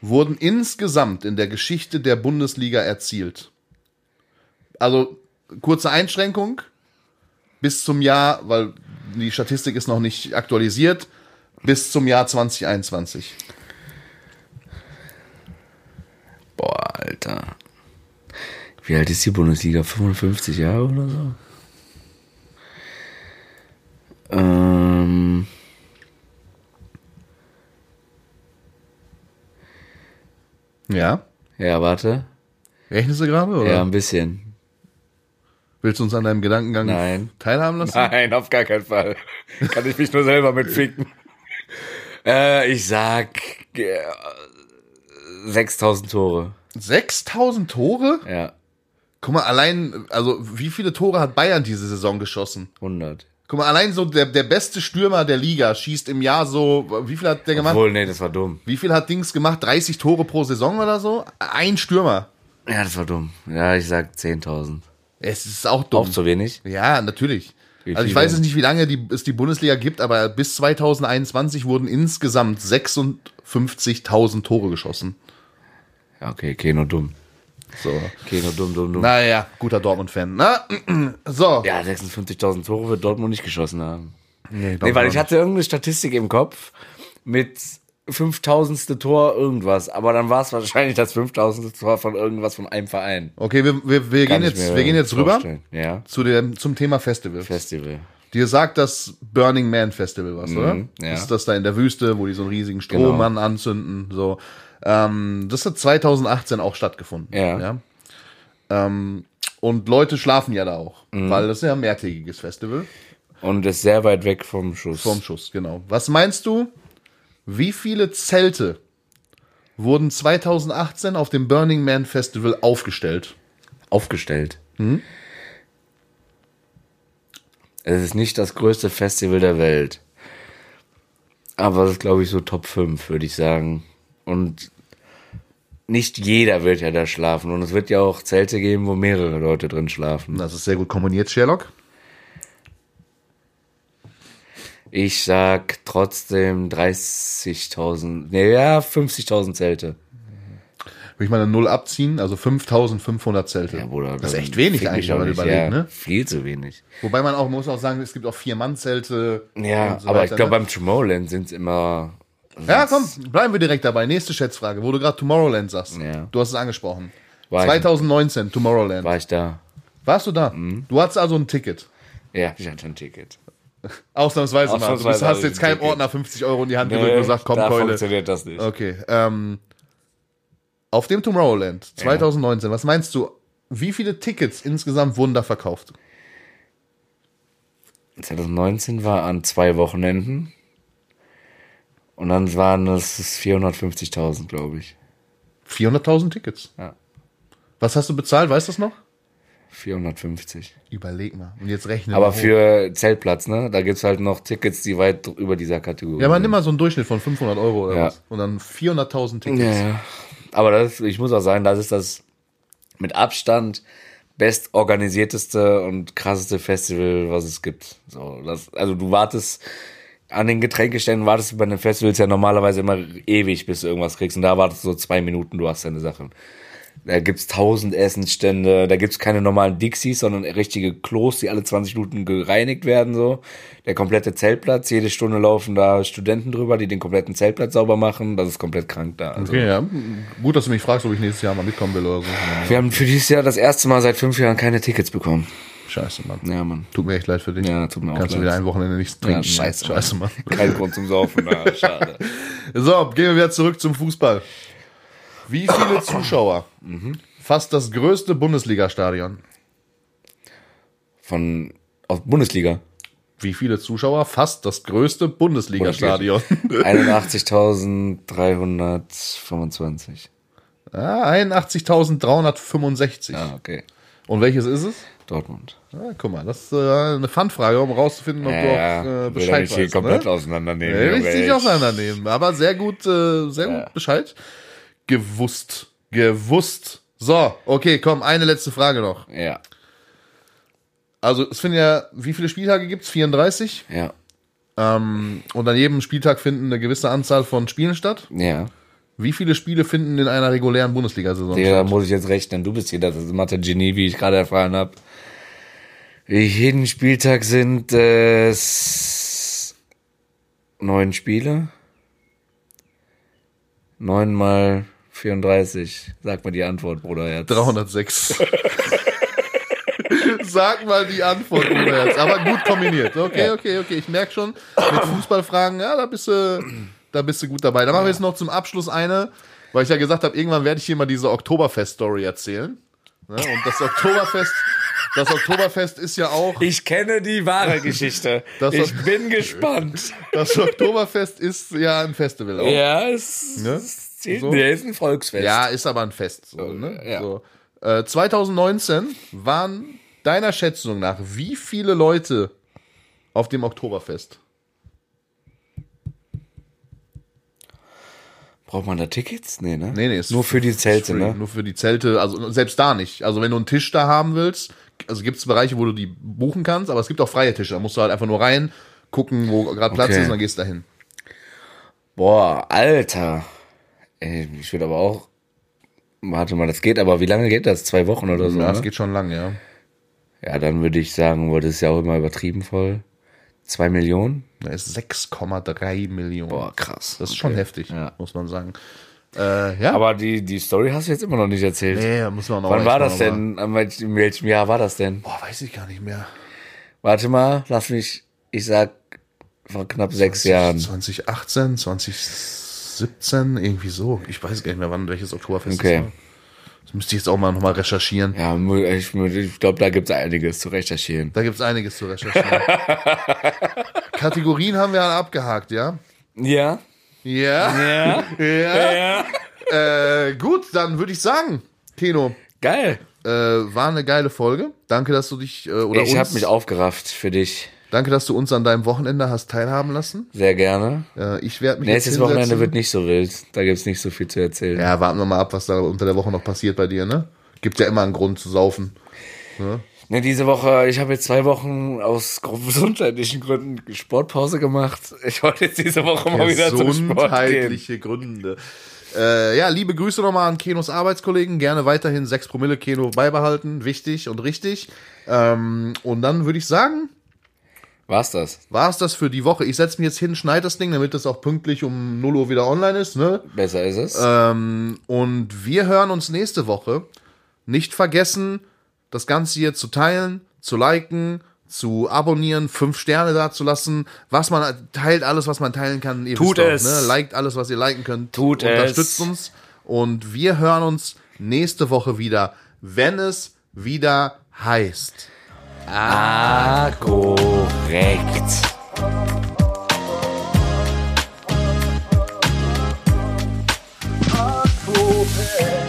A: wurden insgesamt in der Geschichte der Bundesliga erzielt? Also kurze Einschränkung bis zum Jahr, weil die Statistik ist noch nicht aktualisiert, bis zum Jahr 2021.
B: Boah, Alter. Wie alt ist die Bundesliga? 55 Jahre oder so? Ähm.
A: Ja?
B: Ja, warte.
A: Rechnest du gerade? Oder?
B: Ja, ein bisschen.
A: Willst du uns an deinem Gedankengang
B: Nein.
A: teilhaben lassen?
B: Nein, auf gar keinen Fall. Kann ich mich nur selber mitficken. äh, ich sag äh, 6000 Tore.
A: 6000 Tore?
B: Ja,
A: Guck mal, allein, also wie viele Tore hat Bayern diese Saison geschossen?
B: 100.
A: Guck mal, allein so der, der beste Stürmer der Liga schießt im Jahr so, wie viel hat der gemacht?
B: Obwohl, nee, das war dumm.
A: Wie viel hat Dings gemacht? 30 Tore pro Saison oder so? Ein Stürmer.
B: Ja, das war dumm. Ja, ich sag 10.000.
A: Es ist auch dumm.
B: Auch zu wenig?
A: Ja, natürlich.
B: Wie
A: Also ich weiß jetzt nicht, wie lange die, es die Bundesliga gibt, aber bis 2021 wurden insgesamt 56.000 Tore geschossen.
B: Ja, okay, Keno dumm.
A: So.
B: Keno dumm, dumm, dumm.
A: Naja, guter Dortmund-Fan. Na, so.
B: Ja, 56.000 Tore wird Dortmund nicht geschossen haben.
A: Nee,
B: Nee, weil ich hatte irgendeine Statistik im Kopf mit 5000. Tor irgendwas, aber dann war es wahrscheinlich das 5000. Tor von irgendwas von einem Verein.
A: Okay, wir, wir, wir, gehen jetzt, wir gehen jetzt rüber.
B: Ja,
A: zu dem, zum Thema Festival.
B: Festival.
A: Dir sagt das Burning Man Festival was, oder?
B: Mhm, ja.
A: Das ist das da in der Wüste, wo die so einen riesigen Strohmann anzünden. So. Ähm, das hat 2018 auch stattgefunden.
B: Ja.
A: Ähm, und Leute schlafen ja da auch,
B: Mhm.
A: weil das ist ja ein mehrtägiges Festival.
B: Und ist sehr weit weg vom Schuss.
A: Vom Schuss, genau. Was meinst du, wie viele Zelte wurden 2018 auf dem Burning Man Festival aufgestellt?
B: aufgestellt.
A: Mhm.
B: Es ist nicht das größte Festival der Welt. Aber es ist, glaube ich, so Top 5, würde ich sagen. Und nicht jeder wird ja da schlafen. Und es wird ja auch Zelte geben, wo mehrere Leute drin schlafen.
A: Das ist sehr gut kombiniert, Sherlock.
B: Ich sag trotzdem 30.000, nee, ja, 50.000 Zelte.
A: Will ich mal eine Null abziehen, also 5500 Zelte.
B: Ja, Bruder,
A: das ist echt wenig eigentlich, wenn man überlegt,
B: ja,
A: ne?
B: Viel zu wenig.
A: Wobei man auch, muss auch sagen, es gibt auch Vier-Mann-Zelte.
B: Ja,
A: so
B: aber
A: weiter,
B: ich glaube,
A: ne?
B: beim Tomorrowland sind es immer.
A: Ja, komm, bleiben wir direkt dabei. Nächste Schätzfrage, wo du gerade Tomorrowland sagst.
B: Ja.
A: Du hast es angesprochen.
B: War ich-
A: 2019, Tomorrowland.
B: War ich da?
A: Warst du da?
B: Mhm.
A: Du hattest also ein Ticket.
B: Ja, ich hatte ein Ticket.
A: Ausnahmsweise, mal.
B: Ausnahmsweise
A: Du hast jetzt
B: ich
A: keinem. Ordner 50 Euro in die Hand gedrückt und gesagt, komm,
B: da
A: Keule.
B: funktioniert das nicht.
A: Okay. Ähm, auf dem Tomorrowland 2019, was meinst du, wie viele Tickets insgesamt wurden da verkauft?
B: 2019 war an zwei Wochenenden. Und dann waren es 450.000, glaube ich.
A: 400.000 Tickets.
B: Ja.
A: Was hast du bezahlt, weißt du das noch?
B: 450.
A: Überleg mal. Und jetzt rechne
B: Aber für Zeltplatz, ne? Da gibt's halt noch Tickets, die weit über dieser Kategorie
A: Ja, man
B: sind.
A: nimm mal so einen Durchschnitt von 500 Euro oder
B: Ja.
A: was. Und dann 400.000 Tickets.
B: Ja, ja. Aber das, ich muss auch sagen, das ist das mit Abstand bestorganisierteste und krasseste Festival, was es gibt. So, das, also du wartest an den Getränkeständen, wartest du bei den Festivals ja normalerweise immer ewig, bis du irgendwas kriegst. Und da wartest du so zwei Minuten, du hast deine Sachen. Da gibt's tausend Essensstände, da gibt's keine normalen Dixies, sondern richtige Klos, die alle 20 Minuten gereinigt werden, so. Der komplette Zeltplatz, jede Stunde laufen da Studenten drüber, die den kompletten Zeltplatz sauber machen. Das ist komplett krank da. Also.
A: Okay, ja. Gut, dass du mich fragst, ob ich nächstes Jahr mal mitkommen will oder so.
B: Wir haben für dieses Jahr das erste Mal seit fünf Jahren keine Tickets bekommen.
A: Scheiße, Mann.
B: Ja, Mann.
A: Tut mir echt leid für dich.
B: Ja, tut mir auch
A: Kannst du
B: leid.
A: wieder ein Wochenende nichts trinken.
B: Ja, scheiße, Mann.
A: Scheiße, Mann.
B: Kein Grund zum Saufen, na, schade.
A: So, gehen wir wieder zurück zum Fußball. Wie viele Zuschauer? Fast das größte Bundesliga-Stadion.
B: Von, aus Bundesliga.
A: Wie viele Zuschauer? Fast das größte Bundesliga-Stadion.
B: 81.325.
A: ah, 81.365.
B: Ah, okay.
A: Und welches ist es?
B: Dortmund.
A: Ah, guck mal, das ist äh, eine Fandfrage, um rauszufinden, ob du auch äh,
B: will
A: Bescheid
B: nicht hier
A: weißt.
B: komplett
A: ne?
B: auseinandernehmen.
A: Nee, nicht nicht
B: echt.
A: auseinandernehmen, aber sehr gut, äh, sehr gut Bescheid. Gewusst. Gewusst. So, okay, komm, eine letzte Frage noch.
B: Ja,
A: Also, es finden ja, wie viele Spieltage gibt's? 34.
B: ja,
A: Ähm, und an jedem Spieltag finden eine gewisse Anzahl von Spielen statt.
B: ja.
A: Wie viele Spiele finden in einer regulären Bundesliga-Saison
B: Digga, da
A: statt?
B: muss ich jetzt rechnen. Du bist hier das Mathe-Genie, wie ich gerade erfahren habe. Jeden Spieltag sind es neun Spiele. Neun mal 34. Sag mal die Antwort, Bruder. Jetzt.
A: 306. Sag mal die Antwort, Bruder, jetzt. Aber gut kombiniert. Okay, okay, okay. Ich merke schon, mit Fußballfragen, ja, da bist du, da bist du gut dabei. Dann machen wir jetzt noch zum Abschluss eine, weil ich ja gesagt habe, irgendwann werde ich hier mal diese Oktoberfest-Story erzählen. Ne? Und das Oktoberfest, das Oktoberfest ist ja auch,
B: Ich kenne die wahre Geschichte.
A: Das-
B: ich bin gespannt.
A: das Oktoberfest ist ja ein Festival auch.
B: Ja, es,
A: Ne? So.
B: nee, ist ein Volksfest.
A: Ja, ist aber ein Fest. So, ne?
B: ja.
A: so. Äh, 2019 waren deiner Schätzung nach wie viele Leute auf dem Oktoberfest?
B: Braucht man da Tickets? Nee, ne?
A: Nee, nee, ist
B: Nur für die Zelte,
A: free.
B: ne?
A: Nur für die Zelte, also selbst da nicht. Also wenn du einen Tisch da haben willst, also gibt es Bereiche, wo du die buchen kannst, aber es gibt auch freie Tische. Da musst du halt einfach nur rein, gucken, wo gerade Platz
B: Okay.
A: ist und dann gehst du dahin.
B: Boah, Alter. Ey, ich würde aber auch. Warte mal, das geht aber, wie lange geht das? Zwei Wochen oder so?
A: Ja,
B: ne?
A: das geht schon lang, ja.
B: ja, dann würde ich sagen, das ist ja auch immer übertrieben voll. Zwei Millionen?
A: Da ist 6,3 Millionen.
B: Boah, krass.
A: Das ist schon
B: Okay.
A: heftig,
B: Ja.
A: muss man sagen. Äh, ja,
B: Aber die, die Story hast du jetzt immer noch nicht erzählt.
A: nee, muss man noch
B: Wann war das denn? In welchem Jahr war das denn?
A: Boah, weiß ich gar nicht mehr.
B: Warte mal, lass mich, ich sag, vor knapp sechs Jahren.
A: 2018, 2017, irgendwie so. Ich weiß gar nicht mehr, wann welches Oktoberfest
B: Okay.
A: war. Das müsste ich jetzt auch mal nochmal recherchieren.
B: Ja, ich, ich glaube, da gibt's einiges zu recherchieren.
A: Da gibt's einiges zu recherchieren. Kategorien haben wir alle abgehakt, ja?
B: Ja?
A: Ja.
B: Ja?
A: ja.
B: ja.
A: Äh, gut, dann würde ich sagen, Keno,
B: Geil.
A: äh, war eine geile Folge. Danke, dass du dich äh, oder
B: ich
A: uns,
B: habe mich aufgerafft für dich.
A: Danke, dass du uns an deinem Wochenende hast teilhaben lassen.
B: Sehr gerne.
A: Äh, ich werde mich
B: Nächstes
A: jetzt
B: Wochenende wird nicht so wild. Da gibt's nicht so viel zu erzählen.
A: Ja, warten wir mal ab, was da unter der Woche noch passiert bei dir, ne? Gibt ja immer einen Grund zu saufen.
B: Ne, diese Woche, ich habe jetzt zwei Wochen aus gesundheitlichen Gründen Sportpause gemacht. Ich wollte jetzt diese Woche mal wieder zum Sport gehen.
A: Gesundheitliche Gründe. Äh, ja, liebe Grüße nochmal an Kenos Arbeitskollegen. Gerne weiterhin 6 Promille Keno beibehalten. Wichtig und richtig. Ähm, und dann würde ich sagen,
B: War's das?
A: war es das für die Woche. Ich setze mich jetzt hin, schneide das Ding, damit das auch pünktlich um 0 Uhr wieder online ist. Ne?
B: Besser ist es.
A: Ähm, und wir hören uns nächste Woche. Nicht vergessen, das Ganze hier zu teilen, zu liken, zu abonnieren, fünf Sterne da zu lassen. Was man teilt, alles, was man teilen kann. Ihr
B: Tut es.
A: Ne? Liked alles, was ihr liken könnt.
B: Tut
A: Unterstützt
B: es.
A: uns. Und wir hören uns nächste Woche wieder, wenn es wieder heißt.
B: Ah, korrekt.
E: Oktoberfest.